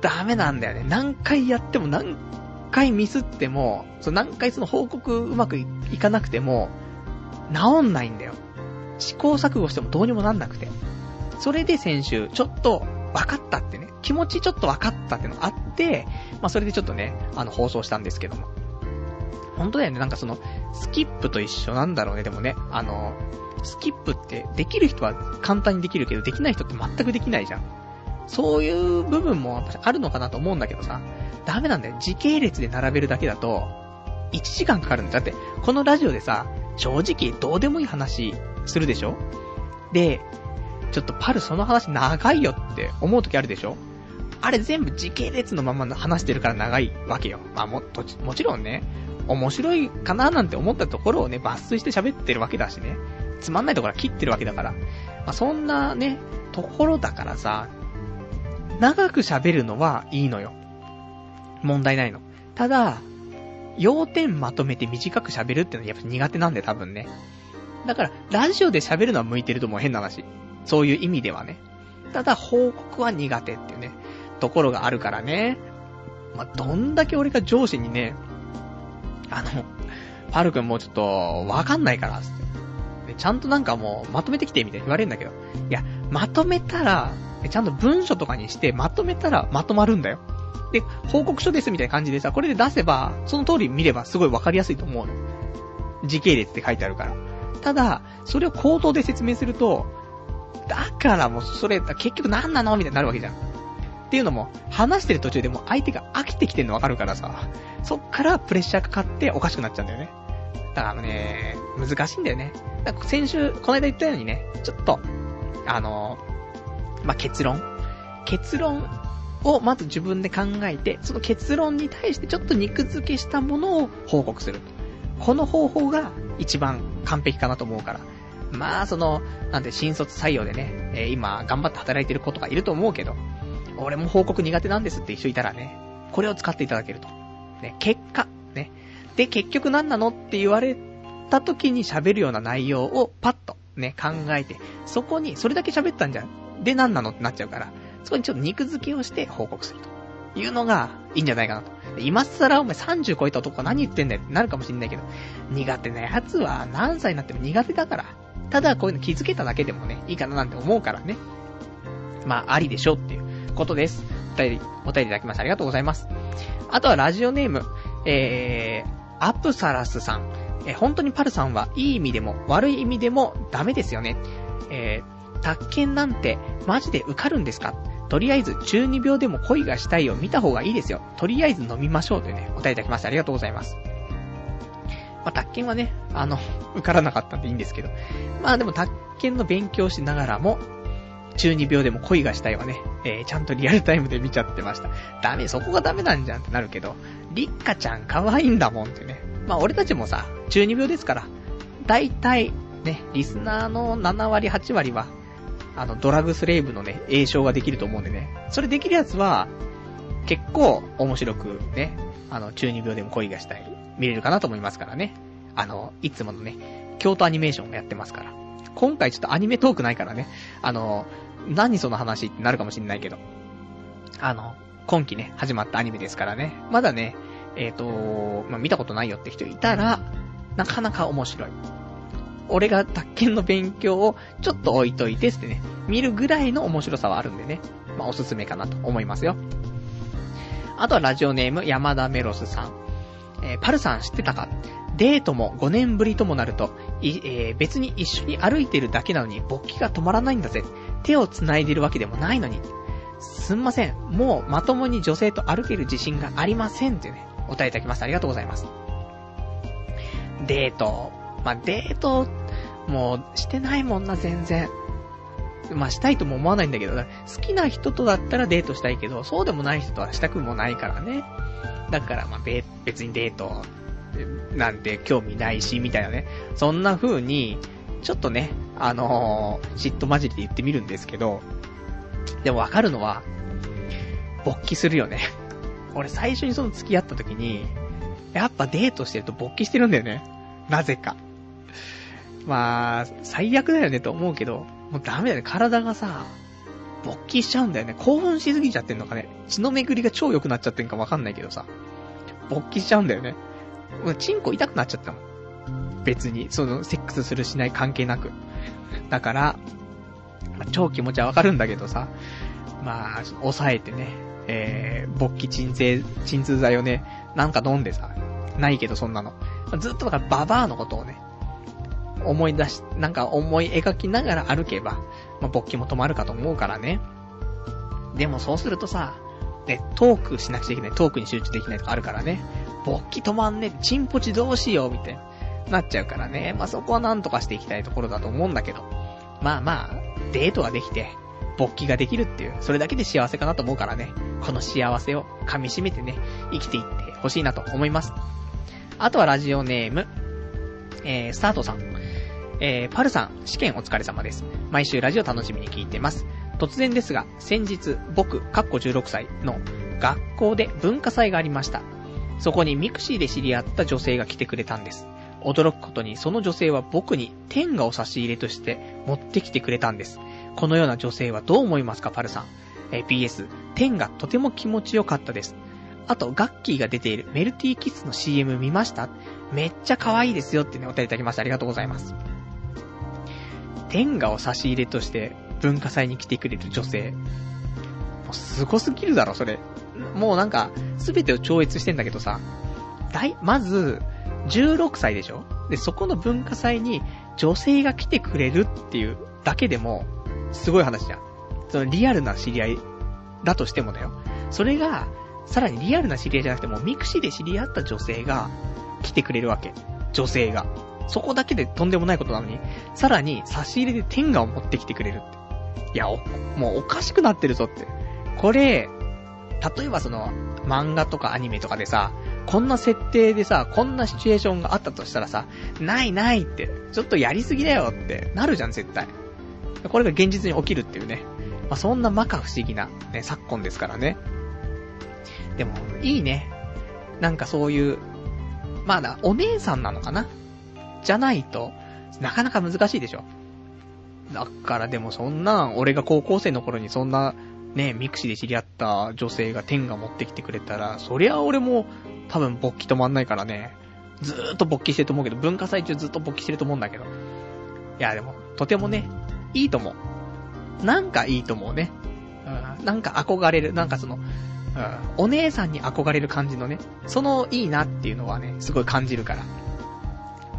ダメなんだよね。何回やっても何回ミスっても、その何回その報告うまくいかなくても、治んないんだよ。試行錯誤してもどうにもなんなくて。それで先週、ちょっと分かったってね、気持ちちょっと分かったってのがあって、まあそれでちょっとね、あの放送したんですけども。本当だよね、なんかその、スキップと一緒なんだろうね、でもね。あの、スキップってできる人は簡単にできるけど、できない人って全くできないじゃん。そういう部分もあるのかなと思うんだけどさ、ダメなんだよ。時系列で並べるだけだと、1時間かかるんだ。だって、このラジオでさ、正直どうでもいい話するでしょ？で、ちょっとパルその話長いよって思う時あるでしょ？あれ全部時系列のまま話してるから長いわけよ。まあも、もちろんね、面白いかななんて思ったところをね、抜粋して喋ってるわけだしね。つまんないところは切ってるわけだから。まあ、そんなね、ところだからさ、長く喋るのはいいのよ。問題ないの。ただ、要点まとめて短く喋るってのはやっぱ苦手なんで多分ね。だから、ラジオで喋るのは向いてると思う変な話。そういう意味ではね。ただ、報告は苦手っていうね、ところがあるからね。まあ、どんだけ俺が上司にね、あの、パル君もうちょっと、わかんないから、つって。ちゃんとなんかもう、まとめてきて、みたいに言われるんだけど。いや、まとめたら、ちゃんと文書とかにして、まとめたら、まとまるんだよ。で、報告書ですみたいな感じでさ、これで出せば、その通り見ればすごいわかりやすいと思うの。時系列って書いてあるから。ただ、それを口頭で説明すると、だからもうそれ、結局何なのみたいになるわけじゃん。っていうのも、話してる途中でも相手が飽きてきてるのわかるからさ、そっからプレッシャーかかっておかしくなっちゃうんだよね。だからね、難しいんだよね。だから先週、この間言ったようにね、ちょっと、あのまあ、結論結論をまず自分で考えて、その結論に対してちょっと肉付けしたものを報告する。この方法が一番完璧かなと思うから。まあ、その、なんで新卒採用でね、えー、今頑張って働いてる子とかいると思うけど、俺も報告苦手なんですって人いたらね、これを使っていただけると。ね、結果、ね。で、結局何なのって言われた時に喋るような内容をパッとね、考えて、そこに、それだけ喋ったんじゃ。で何なのってなっちゃうから、そこにちょっと肉付けをして報告すると。いうのがいいんじゃないかなと。今更お前30超えた男何言ってんだよってなるかもしんないけど、苦手なやつは何歳になっても苦手だから。ただこういうの気づけただけでもね、いいかななんて思うからね。まあ、ありでしょうっていうことです。お便り、お便りいただきましてありがとうございます。あとはラジオネーム、えー、アプサラスさん。え、本当にパルさんはいい意味でも悪い意味でもダメですよね。えー、宅建なんてマジで受かるんですか？とりあえず中二病でも恋がしたいを見た方がいいですよ。とりあえず飲みましょうというね、お便りいただきましてありがとうございます。まあ、宅建はね、あの、受からなかったんでいいんですけど。まあでも宅建の勉強しながらも、中二病でも恋がしたいはね、えー、ちゃんとリアルタイムで見ちゃってました。ダメ、そこがダメなんじゃんってなるけど、りっかちゃん可愛いんだもんってね。まあ俺たちもさ、中二病ですから、大体、ね、リスナーの7割、8割は、あの、ドラグスレイブのね、栄唱ができると思うんでね。それできるやつは、結構面白くね、あの、中二病でも恋がしたい、見れるかなと思いますからね。あの、いつものね、京都アニメーションもやってますから。今回ちょっとアニメトークないからね、あの、何その話ってなるかもしんないけど、あの、今期ね、始まったアニメですからね、まだね、えっ、ー、と、まあ、見たことないよって人いたら、なかなか面白い。俺が宅建の勉強をちょっと置いといてってね、見るぐらいの面白さはあるんでね、まあ、おすすめかなと思いますよ。あとはラジオネーム山田メロスさん。えー、パルさん知ってたか？デートも5年ぶりともなると、い、えー、別に一緒に歩いてるだけなのに勃起が止まらないんだぜ。手を繋いでるわけでもないのに。すんません。もうまともに女性と歩ける自信がありませんってね、お答えいただきました。ありがとうございます。デート。まあ、デート、もう、してないもんな、全然。まあ、したいとも思わないんだけど、好きな人とだったらデートしたいけど、そうでもない人とはしたくもないからね。だから、まあ、別にデート、なんて興味ないし、みたいなね。そんな風に、ちょっとね、あのー、嫉妬混じりで言ってみるんですけど、でもわかるのは、勃起するよね。俺最初にその付き合った時に、やっぱデートしてると勃起してるんだよね。なぜか。まあ、最悪だよねと思うけど、もうダメだね。体がさ、勃起しちゃうんだよね。興奮しすぎちゃってんのかね。血の巡りが超良くなっちゃってんかわかんないけどさ。勃起しちゃうんだよね。チンコ痛くなっちゃったもん。別に、その、セックスするしない関係なく。だから、まあ、超気持ちはわかるんだけどさ。まあ、抑えてね、えー、勃起鎮静、鎮痛剤をね、なんか飲んでさ、ないけどそんなの。ずっとだからババアのことをね、思い出し、なんか思い描きながら歩けば、まあ、勃起も止まるかと思うからね。でもそうするとさ、ね、トークしなくちゃいけない、トークに集中できないとかあるからね。勃起止まんね、チンポチどうしよう、みたいな、なっちゃうからね。まあ、そこはなんとかしていきたいところだと思うんだけど。まあまあ、デートができて、勃起ができるっていう、それだけで幸せかなと思うからね。この幸せを噛み締めてね、生きていってほしいなと思います。あとはラジオネーム、えー、スタートさん。えー、パルさん、試験お疲れ様です。毎週ラジオ楽しみに聞いてます。突然ですが、先日、僕、かっこ16歳の学校で文化祭がありました。そこにミクシーで知り合った女性が来てくれたんです。驚くことに、その女性は僕に TENGAを差し入れとして持ってきてくれたんです。このような女性はどう思いますか、パルさん。えー、PS、天がとても気持ちよかったです。あと、ガッキーが出ているメルティーキッスの CM 見ました？めっちゃ可愛いですよってね、お便りいただきました。ありがとうございます。TENGAを差し入れとして文化祭に来てくれる女性。もうすごすぎるだろ、それ。もうなんか、すべてを超越してんだけどさ。大、まず、16歳でしょ？で、そこの文化祭に女性が来てくれるっていうだけでも、すごい話じゃん。そのリアルな知り合いだとしてもだよ。それが、さらにリアルな知り合いじゃなくても、ミクシーで知り合った女性が来てくれるわけ。女性が。そこだけでとんでもないことなのに、さらに差し入れで天下を持ってきてくれるって。いや、もうおかしくなってるぞって。これ、例えばその、漫画とかアニメとかでさ、こんな設定でさ、こんなシチュエーションがあったとしたらさ、ないないって、ちょっとやりすぎだよってなるじゃん、絶対。これが現実に起きるっていうね。まあ、そんな摩訶不思議な、ね、昨今ですからね。でも、いいね。なんかそういう、まあだ、お姉さんなのかなじゃないと、なかなか難しいでしょ。だからでもそんな、俺が高校生の頃にそんな、ね、ミクシーで知り合った女性が TENGA持ってきてくれたら、そりゃ俺も多分勃起止まんないからね。ずーっと勃起してると思うけど、文化祭中ずっと勃起してると思うんだけど。いや、でも、とてもね、いいと思う。なんかいいと思うね。うん、なんか憧れる、なんかその、うん、お姉さんに憧れる感じのね、そのいいなっていうのはね、すごい感じるから。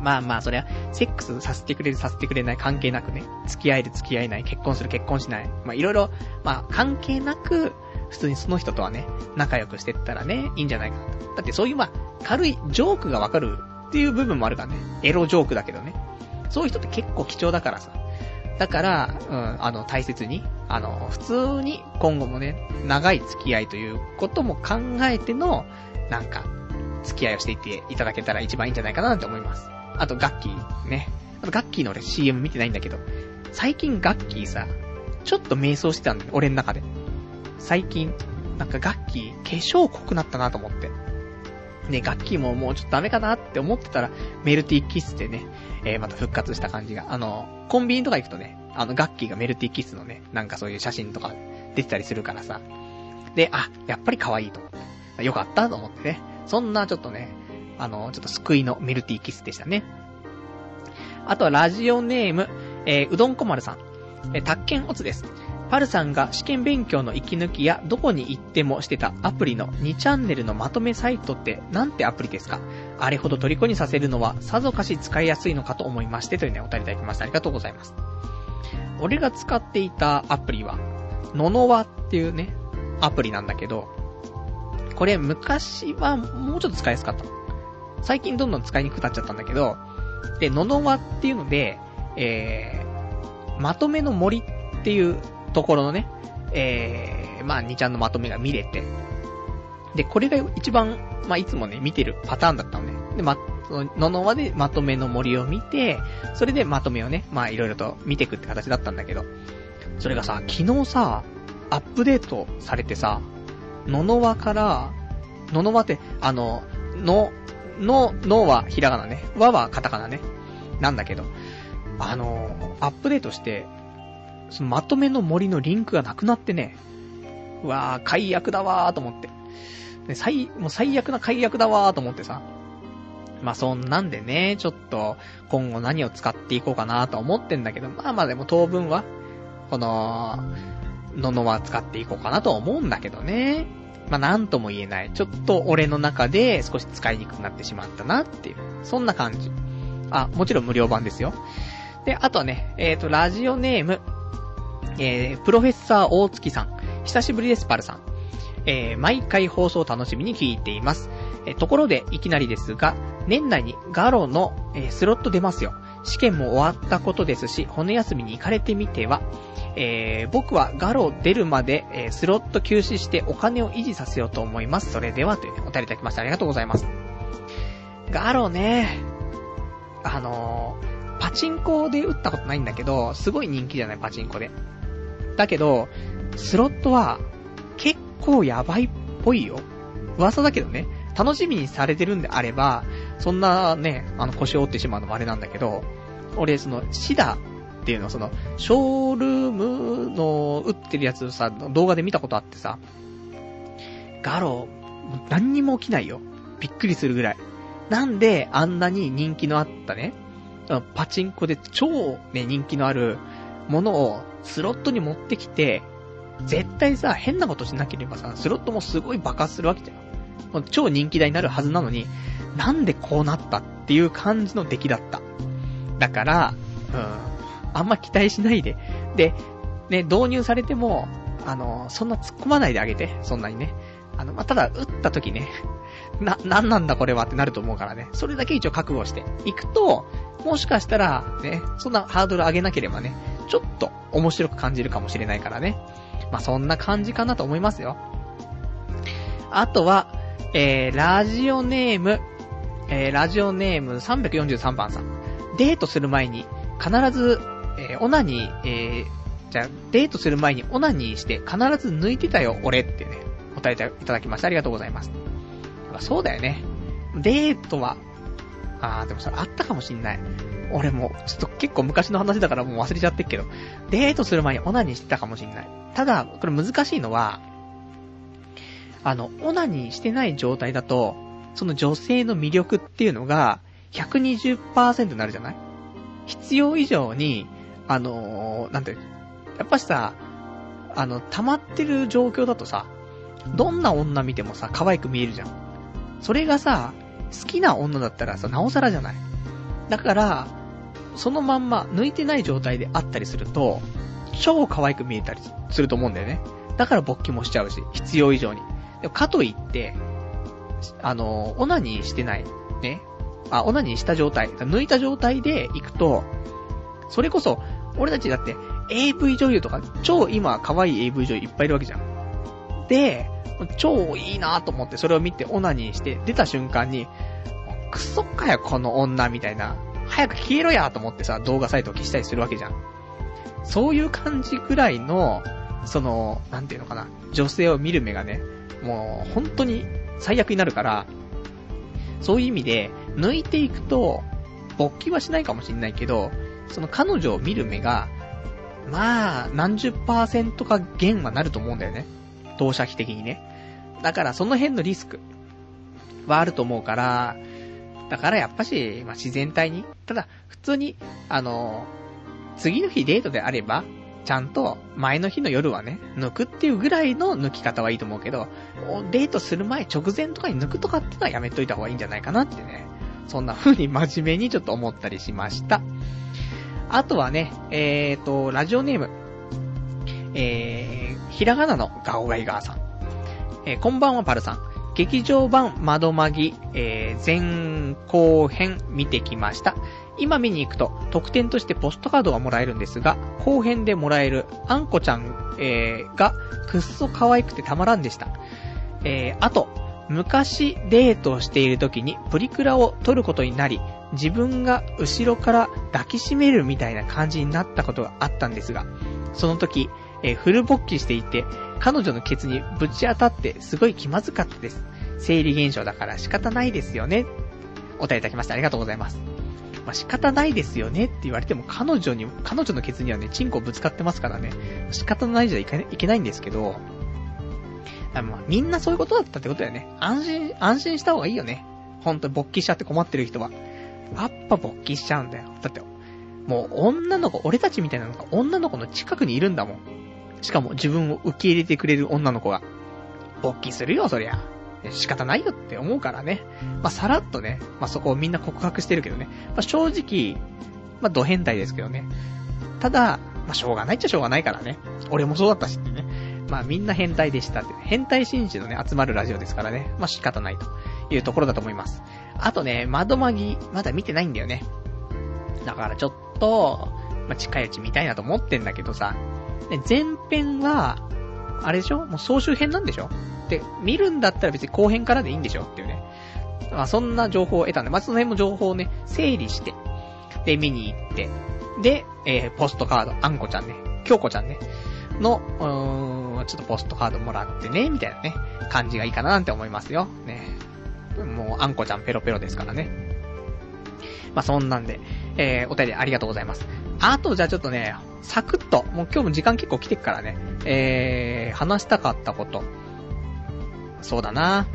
まあまあ、そりゃ、セックスさせてくれる、させてくれない関係なくね、付き合える、付き合えない、結婚する、結婚しない。まあいろいろ、まあ関係なく、普通にその人とはね、仲良くしてったらね、いいんじゃないかなと。だってそういうまあ、軽いジョークがわかるっていう部分もあるからね。エロジョークだけどね。そういう人って結構貴重だからさ。だから、うん、あの、大切に、あの、普通に今後もね、長い付き合いということも考えての、なんか、付き合いをしていっていただけたら一番いいんじゃないかなって思います。あと、ガッキーね。あと、ガッキーの俺 CM 見てないんだけど、最近ガッキーさ、ちょっと迷走してたんだよ、俺の中で。最近、なんかガッキー、化粧濃くなったなと思って。ね、ガッキーももうちょっとダメかなって思ってたら、メルティーキスでね、えー、また復活した感じが。あの、コンビニとか行くとね、あの、ガッキーがメルティーキスのね、なんかそういう写真とか出てたりするからさ。で、あ、やっぱり可愛いと思って。よかったと思ってね。そんなちょっとね、あの、ちょっと救いのメルティーキスでしたね。あとはラジオネーム、えー、うどんこまるさん。えー、宅建オツです。パルさんが試験勉強の息抜きやどこに行ってもしてたアプリの2チャンネルのまとめサイトってなんてアプリですか？あれほど虜にさせるのはさぞかし使いやすいのかと思いましてというね、お便りいただきました。ありがとうございます。俺が使っていたアプリは、ののわっていうね、アプリなんだけど、これ昔はもうちょっと使いやすかった。最近どんどん使いにくくなっちゃったんだけど、で、ののわっていうので、えー、まとめの森っていうところのね、えー、まあ、2ちゃんのまとめが見れて、で、これが一番、まあ、いつもね、見てるパターンだったのね。で、ま、ののわでまとめの森を見て、それでまとめをね、まあ、いろいろと見ていくって形だったんだけど、それがさ、昨日さ、アップデートされてさ、ののわから、ののわって、あの、の、の、のはひらがなね。わはカタカナね。なんだけど、あの、アップデートして、そのまとめの森のリンクがなくなってね、うわー、解約だわーと思って。で最、もう最悪な解約だわーと思ってさ。まあそんなんでね、ちょっと、今後何を使っていこうかなと思ってんだけど、まあまあでも当分は、この、ののは使っていこうかなと思うんだけどね。まあなんとも言えない。ちょっと俺の中で少し使いにくくなってしまったなっていう。そんな感じ。あ、もちろん無料版ですよ。で、あとはね、えっ、と、ラジオネーム、えー、プロフェッサー大月さん。久しぶりです、パルさん。えー、毎回放送楽しみに聞いています。えーところで、いきなりですが、年内にガロの、えースロット出ますよ。試験も終わったことですし、骨休みに行かれてみては、えー、僕はガロ出るまで、えースロット休止してお金を維持させようと思います。それでは、というねお便りいただきました。ありがとうございます。ガロね、あのーパチンコで打ったことないんだけど、すごい人気じゃない、パチンコで。だけど、スロットは、結構やばいっぽいよ。噂だけどね、楽しみにされてるんであれば、そんなね、あの腰を折ってしまうのもあれなんだけど、俺、その、シダっていうのは、その、ショールームの打ってるやつをさ、動画で見たことあってさ、ガロ、何にも起きないよ。びっくりするぐらい。なんで、あんなに人気のあったね、パチンコで超ね、人気のあるものをスロットに持ってきて、絶対さ、変なことしなければさ、スロットもすごい爆発するわけじゃん。もう超人気台になるはずなのに、なんでこうなったっていう感じの出来だった。だから、うん、あんま期待しないで。で、ね、導入されても、あの、そんな突っ込まないであげて、そんなにね。あの、まあ、ただ、打った時ね、な、なんなんだこれはってなると思うからね。それだけ一応覚悟していくと、もしかしたら、ね、そんなハードル上げなければね、ちょっと面白く感じるかもしれないからね。まあ、そんな感じかなと思いますよ。あとは、えー、ラジオネーム、えー、ラジオネーム343番さん。デートする前に、必ず、えー、オナニー、えー、じゃあ、デートする前にオナニーして必ず抜いてたよ、俺ってね、答えていただきました。ありがとうございます。そうだよね。デートは、あー、でもそれあったかもしんない。俺も、ちょっと結構昔の話だからもう忘れちゃってっけど、デートする前にオナニーしてたかもしんない。ただ、これ難しいのは、あの、オナニーしてない状態だと、その女性の魅力っていうのが、120%になるじゃない？必要以上に、あのーなんて、やっぱしさ、あの、溜まってる状況だとさ、どんな女見てもさ、可愛く見えるじゃん。それがさ、好きな女だったらさ、なおさらじゃない。だから、そのまんま抜いてない状態であったりすると、超可愛く見えたりすると思うんだよね。だから勃起もしちゃうし、必要以上に。でもかといって、あの、オナニーしてない、ね。あ、オナニーした状態、抜いた状態で行くと、それこそ、俺たちだって AV 女優とか、超今可愛い AV 女優いっぱいいるわけじゃん。で、超いいなと思ってそれを見てオナニーして出た瞬間に、クソかよこの女みたいな、早く消えろやと思ってさ、動画サイトを消したりするわけじゃん。そういう感じぐらいの、その、なんていうのかな、女性を見る目がね、もう本当に最悪になるから、そういう意味で、抜いていくと、勃起はしないかもしんないけど、その彼女を見る目が、まあ、何十パーセントか減はなると思うんだよね。投射費的にね。だからその辺のリスクはあると思うから、だからやっぱし、まあ、自然体に。ただ、普通に、あの、次の日デートであれば、ちゃんと前の日の夜はね、抜くっていうぐらいの抜き方はいいと思うけど、デートする前直前とかに抜くとかってのはやめといた方がいいんじゃないかなってね。そんな風に真面目にちょっと思ったりしました。あとはね、えーと、ラジオネーム、えー、ひらがなのガオガイガーさん。えー、こんばんはパルさん。劇場版窓マギ、えー、前後編見てきました。今見に行くと特典としてポストカードがもらえるんですが、後編でもらえるあんこちゃん、えー、がくっそ可愛くてたまらんでした。えー、あと、昔デートをしている時にプリクラを撮ることになり、自分が後ろから抱きしめるみたいな感じになったことがあったんですが、その時、え、フル勃起していて、彼女のケツにぶち当たってすごい気まずかったです。生理現象だから仕方ないですよね。お答えいただきましてありがとうございます。まあ、仕方ないですよねって言われても彼女に、彼女のケツにはね、チンコぶつかってますからね、仕方ないじゃいけないんですけど、まあ、みんなそういうことだったってことだよね。安心、安心した方がいいよね。ほんと勃起しちゃって困ってる人は。やっぱ勃起しちゃうんだよ。だって、もう女の子、俺たちみたいなのが女の子の近くにいるんだもん。しかも自分を受け入れてくれる女の子が。勃起するよ、そりゃ。仕方ないよって思うからね。まあ、さらっとね、まあ、そこをみんな告白してるけどね。まあ、正直、まあ、ド変態ですけどね。ただ、まあ、しょうがないっちゃしょうがないからね。俺もそうだったしってね。まあ、みんな変態でしたって、変態紳士のね、集まるラジオですからね。まあ、仕方ないというところだと思います。あとね、窓マギ、まだ見てないんだよね。だからちょっと、まあ、近いうち見たいなと思ってんだけどさ。ね、前編は、あれでしょ？もう総集編なんでしょ？で、見るんだったら別に後編からでいいんでしょ？っていうね。まあそんな情報を得たんで、まあその辺も情報をね、整理して、で、見に行って、で、えー、ポストカード、あんこちゃんね、京子ちゃんね、の、うーん、ちょっとポストカードもらってね、みたいなね、感じがいいかななんて思いますよ。ね。もう、あんこちゃんペロペロですからね。まあそんなんで、えー、お便りありがとうございます。あと、じゃあちょっとね、サクッと、もう今日も時間結構来てっからね、えー、話したかったこと。そうだな。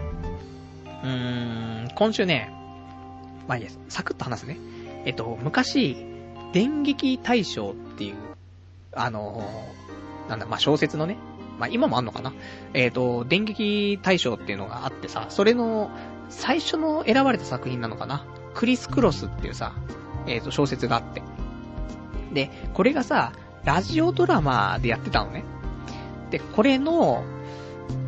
うーん、今週ね、まあいいです。サクッと話すね。えっと、昔、電撃大賞っていう、あのー、なんだ、まあ小説のね、まあ今もあんのかな？えっ、と、電撃大賞っていうのがあってさ、それの最初の選ばれた作品なのかな？クリス・クロスっていうさ、えっ、と、小説があって。で、これがさ、ラジオドラマでやってたのね。で、これの、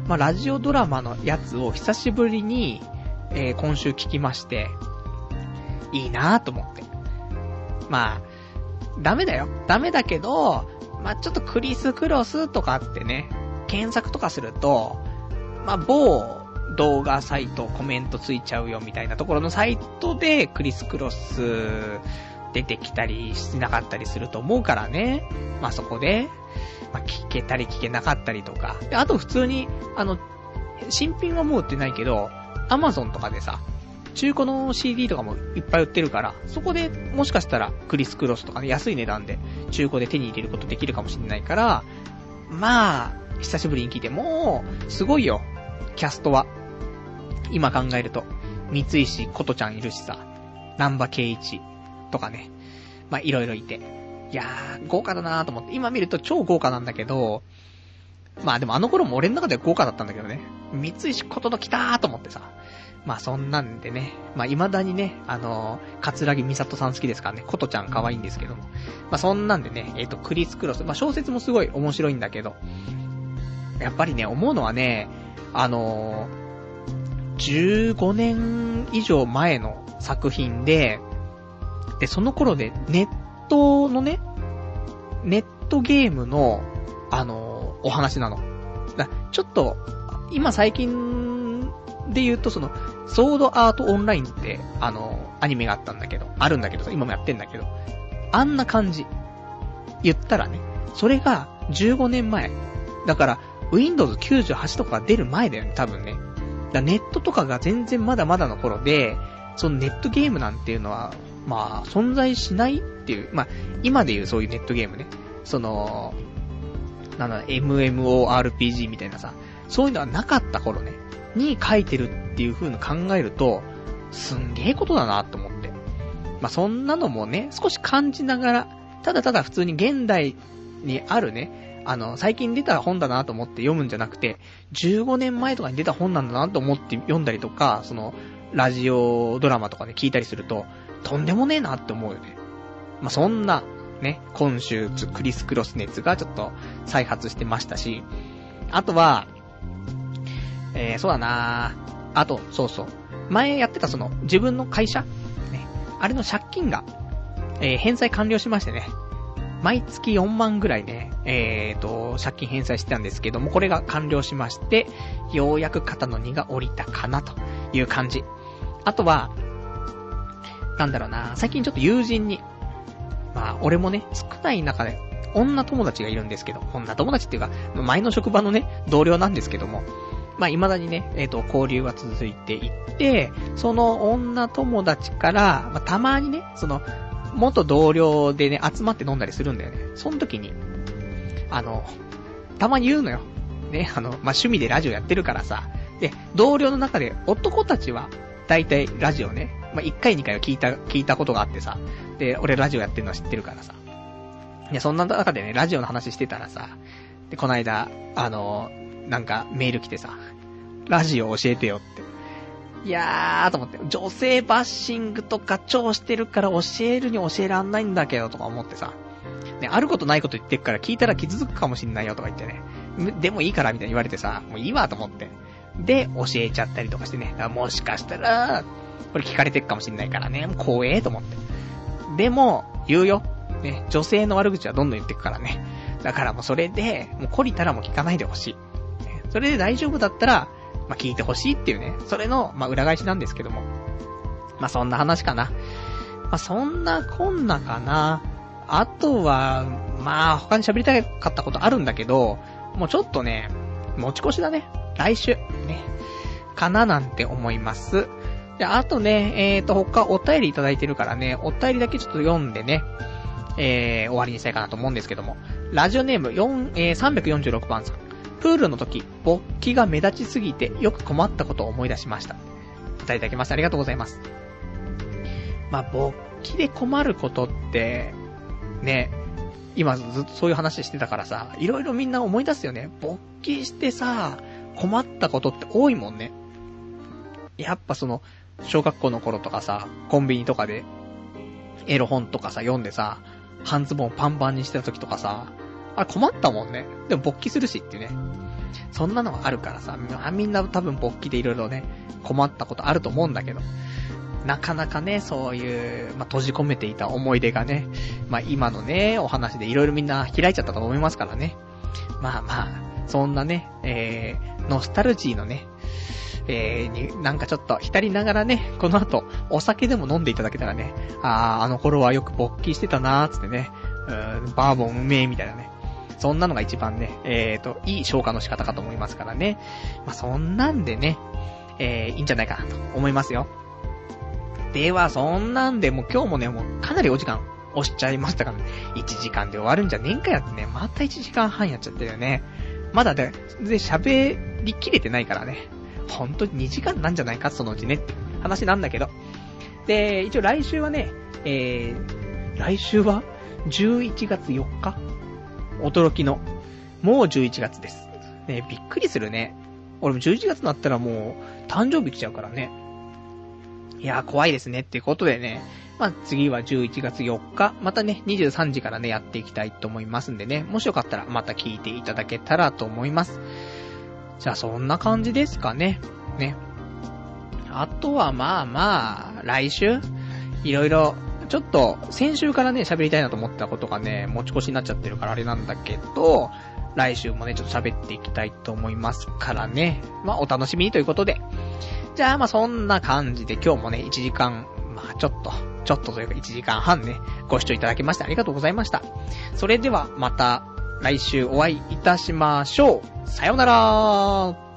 まあ、ラジオドラマのやつを久しぶりに、えー、今週聞きまして、いいなぁと思って。まあ、ダメだよ。ダメだけど、まあ、ちょっとクリス・クロスとかってね、検索とかすると、まあ、某動画サイトコメントついちゃうよみたいなところのサイトでクリス・クロス出てきたりしなかったりすると思うからね。まあ、そこで、まあ、聞けたり聞けなかったりとか。で、あと普通に、あの、新品はもう売ってないけど、アマゾンとかでさ、中古の CD とかもいっぱい売ってるから、そこでもしかしたらクリス・クロスとかね、安い値段で中古で手に入れることできるかもしれないから、まあ、久しぶりに聞いて、もう、すごいよ、キャストは。今考えると、三石琴ちゃんいるしさ、南波圭一とかね、まあいろいろいて。いやー、豪華だなーと思って、今見ると超豪華なんだけど、まあでもあの頃も俺の中では豪華だったんだけどね、三石ことの来たーと思ってさ。まあそんなんでね、まあ未だにね、あのー、カツラギミサトさん好きですからね、ことちゃん可愛いんですけども。まあそんなんでね、えっ、ー、と、クリス・クロス、まあ小説もすごい面白いんだけど、やっぱりね、思うのはね、あのー、15年以上前の作品で、で、その頃でネットのね、ネットゲームの、あの、お話なの。だちょっと、今最近で言うとその、ソードアートオンラインって、あの、アニメがあったんだけど、あるんだけど、今もやってんだけど、あんな感じ。言ったらね、それが15年前。だから、Windows 98とか出る前だよね、多分ね。だネットとかが全然まだまだの頃で、そのネットゲームなんていうのは、まあ、存在しないっていう、まあ、今で言うそういうネットゲームね。その、なんだ、MMORPG みたいなさ、そういうのはなかった頃ね、に書いてるっていう風に考えると、すんげえことだなと思って。まあ、そんなのもね、少し感じながら、ただただ普通に現代にあるね、あの、最近出た本だなと思って読むんじゃなくて、15年前とかに出た本なんだなと思って読んだりとか、その、ラジオドラマとかで聞いたりすると、とんでもねえなって思うよね。まあ、そんな、ね、今週、クリスクロス熱がちょっと再発してましたし、あとは、えー、そうだなあと、そうそう。前やってたその、自分の会社？ね。あれの借金が、えー、返済完了しましてね。毎月4万ぐらいね、えーと、借金返済してたんですけども、これが完了しまして、ようやく肩の荷が下りたかなという感じ。あとは、なんだろうな、最近ちょっと友人に、まあ、俺もね、少ない中で、女友達がいるんですけど、女友達っていうか、前の職場のね、同僚なんですけども、まあ、未だにね、えっ、ー、と、交流が続いていって、その女友達から、まあ、たまにね、その、元同僚でね、集まって飲んだりするんだよね。その時に、あの、たまに言うのよ。ね、あの、まあ、趣味でラジオやってるからさ。で、同僚の中で男たちは、大体ラジオね、まあ、1回2回は聞いた、聞いたことがあってさ。で、俺ラジオやってるのは知ってるからさ。で、そんな中でね、ラジオの話してたらさ、で、この間、あの、なんかメール来てさ、ラジオ教えてよって。いやー、と思って、女性バッシングとか超してるから教えるに教えらんないんだけどとか思ってさ、ね、あることないこと言ってっから聞いたら傷つくかもしんないよとか言ってね、でもいいからみたいに言われてさ、もういいわと思って。で、教えちゃったりとかしてね、もしかしたら、これ聞かれてっかもしんないからね、もう怖えと思って。でも、言うよ。ね、女性の悪口はどんどん言ってくからね。だからもうそれで、もう懲りたらもう聞かないでほしい。それで大丈夫だったら、まあ、聞いてほしいっていうね、それの、まあ、裏返しなんですけども。まあ、そんな話かな。まあ、そんなこんなかな。あとは、まあ、他に喋りたかったことあるんだけど、もうちょっとね、持ち越しだね。来週、ね。かななんて思います。で、あとね、えーと、他お便りいただいてるからね、お便りだけちょっと読んでね、えー、終わりにしたいかなと思うんですけども。ラジオネーム4、えー、346番さん。プールの時、勃起が目立ちすぎてよく困ったことを思い出しました。答えいただきましてありがとうございます。まあ、勃起で困ることって、ね、今ずっとそういう話してたからさ、いろいろみんな思い出すよね。勃起してさ、困ったことって多いもんね。やっぱその、小学校の頃とかさ、コンビニとかで、エロ本とかさ、読んでさ、半ズボンパンパンにしてた時とかさ、あ、困ったもんね。でも勃起するしっていうね。そんなのがあるからさ、みんな多分勃起でいろいろね、困ったことあると思うんだけど。なかなかね、そういう、まあ、閉じ込めていた思い出がね、まあ、今のね、お話でいろいろみんな開いちゃったと思いますからね。まあまあ、そんなね、えー、ノスタルジーのね、えー、に、なんかちょっと浸りながらね、この後、お酒でも飲んでいただけたらね、あー、あの頃はよく勃起してたなーつってね、うん、バーボンうめえみたいなね、そんなのが一番ね、えーと、いい消化の仕方かと思いますからね。まあ、そんなんでね、えー、いいんじゃないかなと思いますよ。では、そんなんで、もう今日もね、もうかなりお時間押しちゃいましたからね。1時間で終わるんじゃねえんかやってね、また1時間半やっちゃってるよね。まだで、で、喋りきれてないからね。ほんとに2時間なんじゃないか、そのうちね話なんだけど。で、一応来週はね、えー、来週は？11月4日？驚きの。もう11月です。ね、びっくりするね。俺も11月になったらもう、誕生日来ちゃうからね。いやー、怖いですね。ってことでね。まあ、次は11月4日、またね、23時からね、やっていきたいと思いますんでね。もしよかったら、また聞いていただけたらと思います。じゃあ、そんな感じですかね。ね。あとは、まあまあ、来週いろいろちょっと、先週からね、喋りたいなと思ったことがね、持ち越しになっちゃってるからあれなんだけど、来週もね、ちょっと喋っていきたいと思いますからね。まあ、お楽しみにということで。じゃあ、まあ、そんな感じで今日もね、1時間、まあ、ちょっと、ちょっとというか1時間半ね、ご視聴いただきましてありがとうございました。それでは、また、来週お会いいたしましょう。さようなら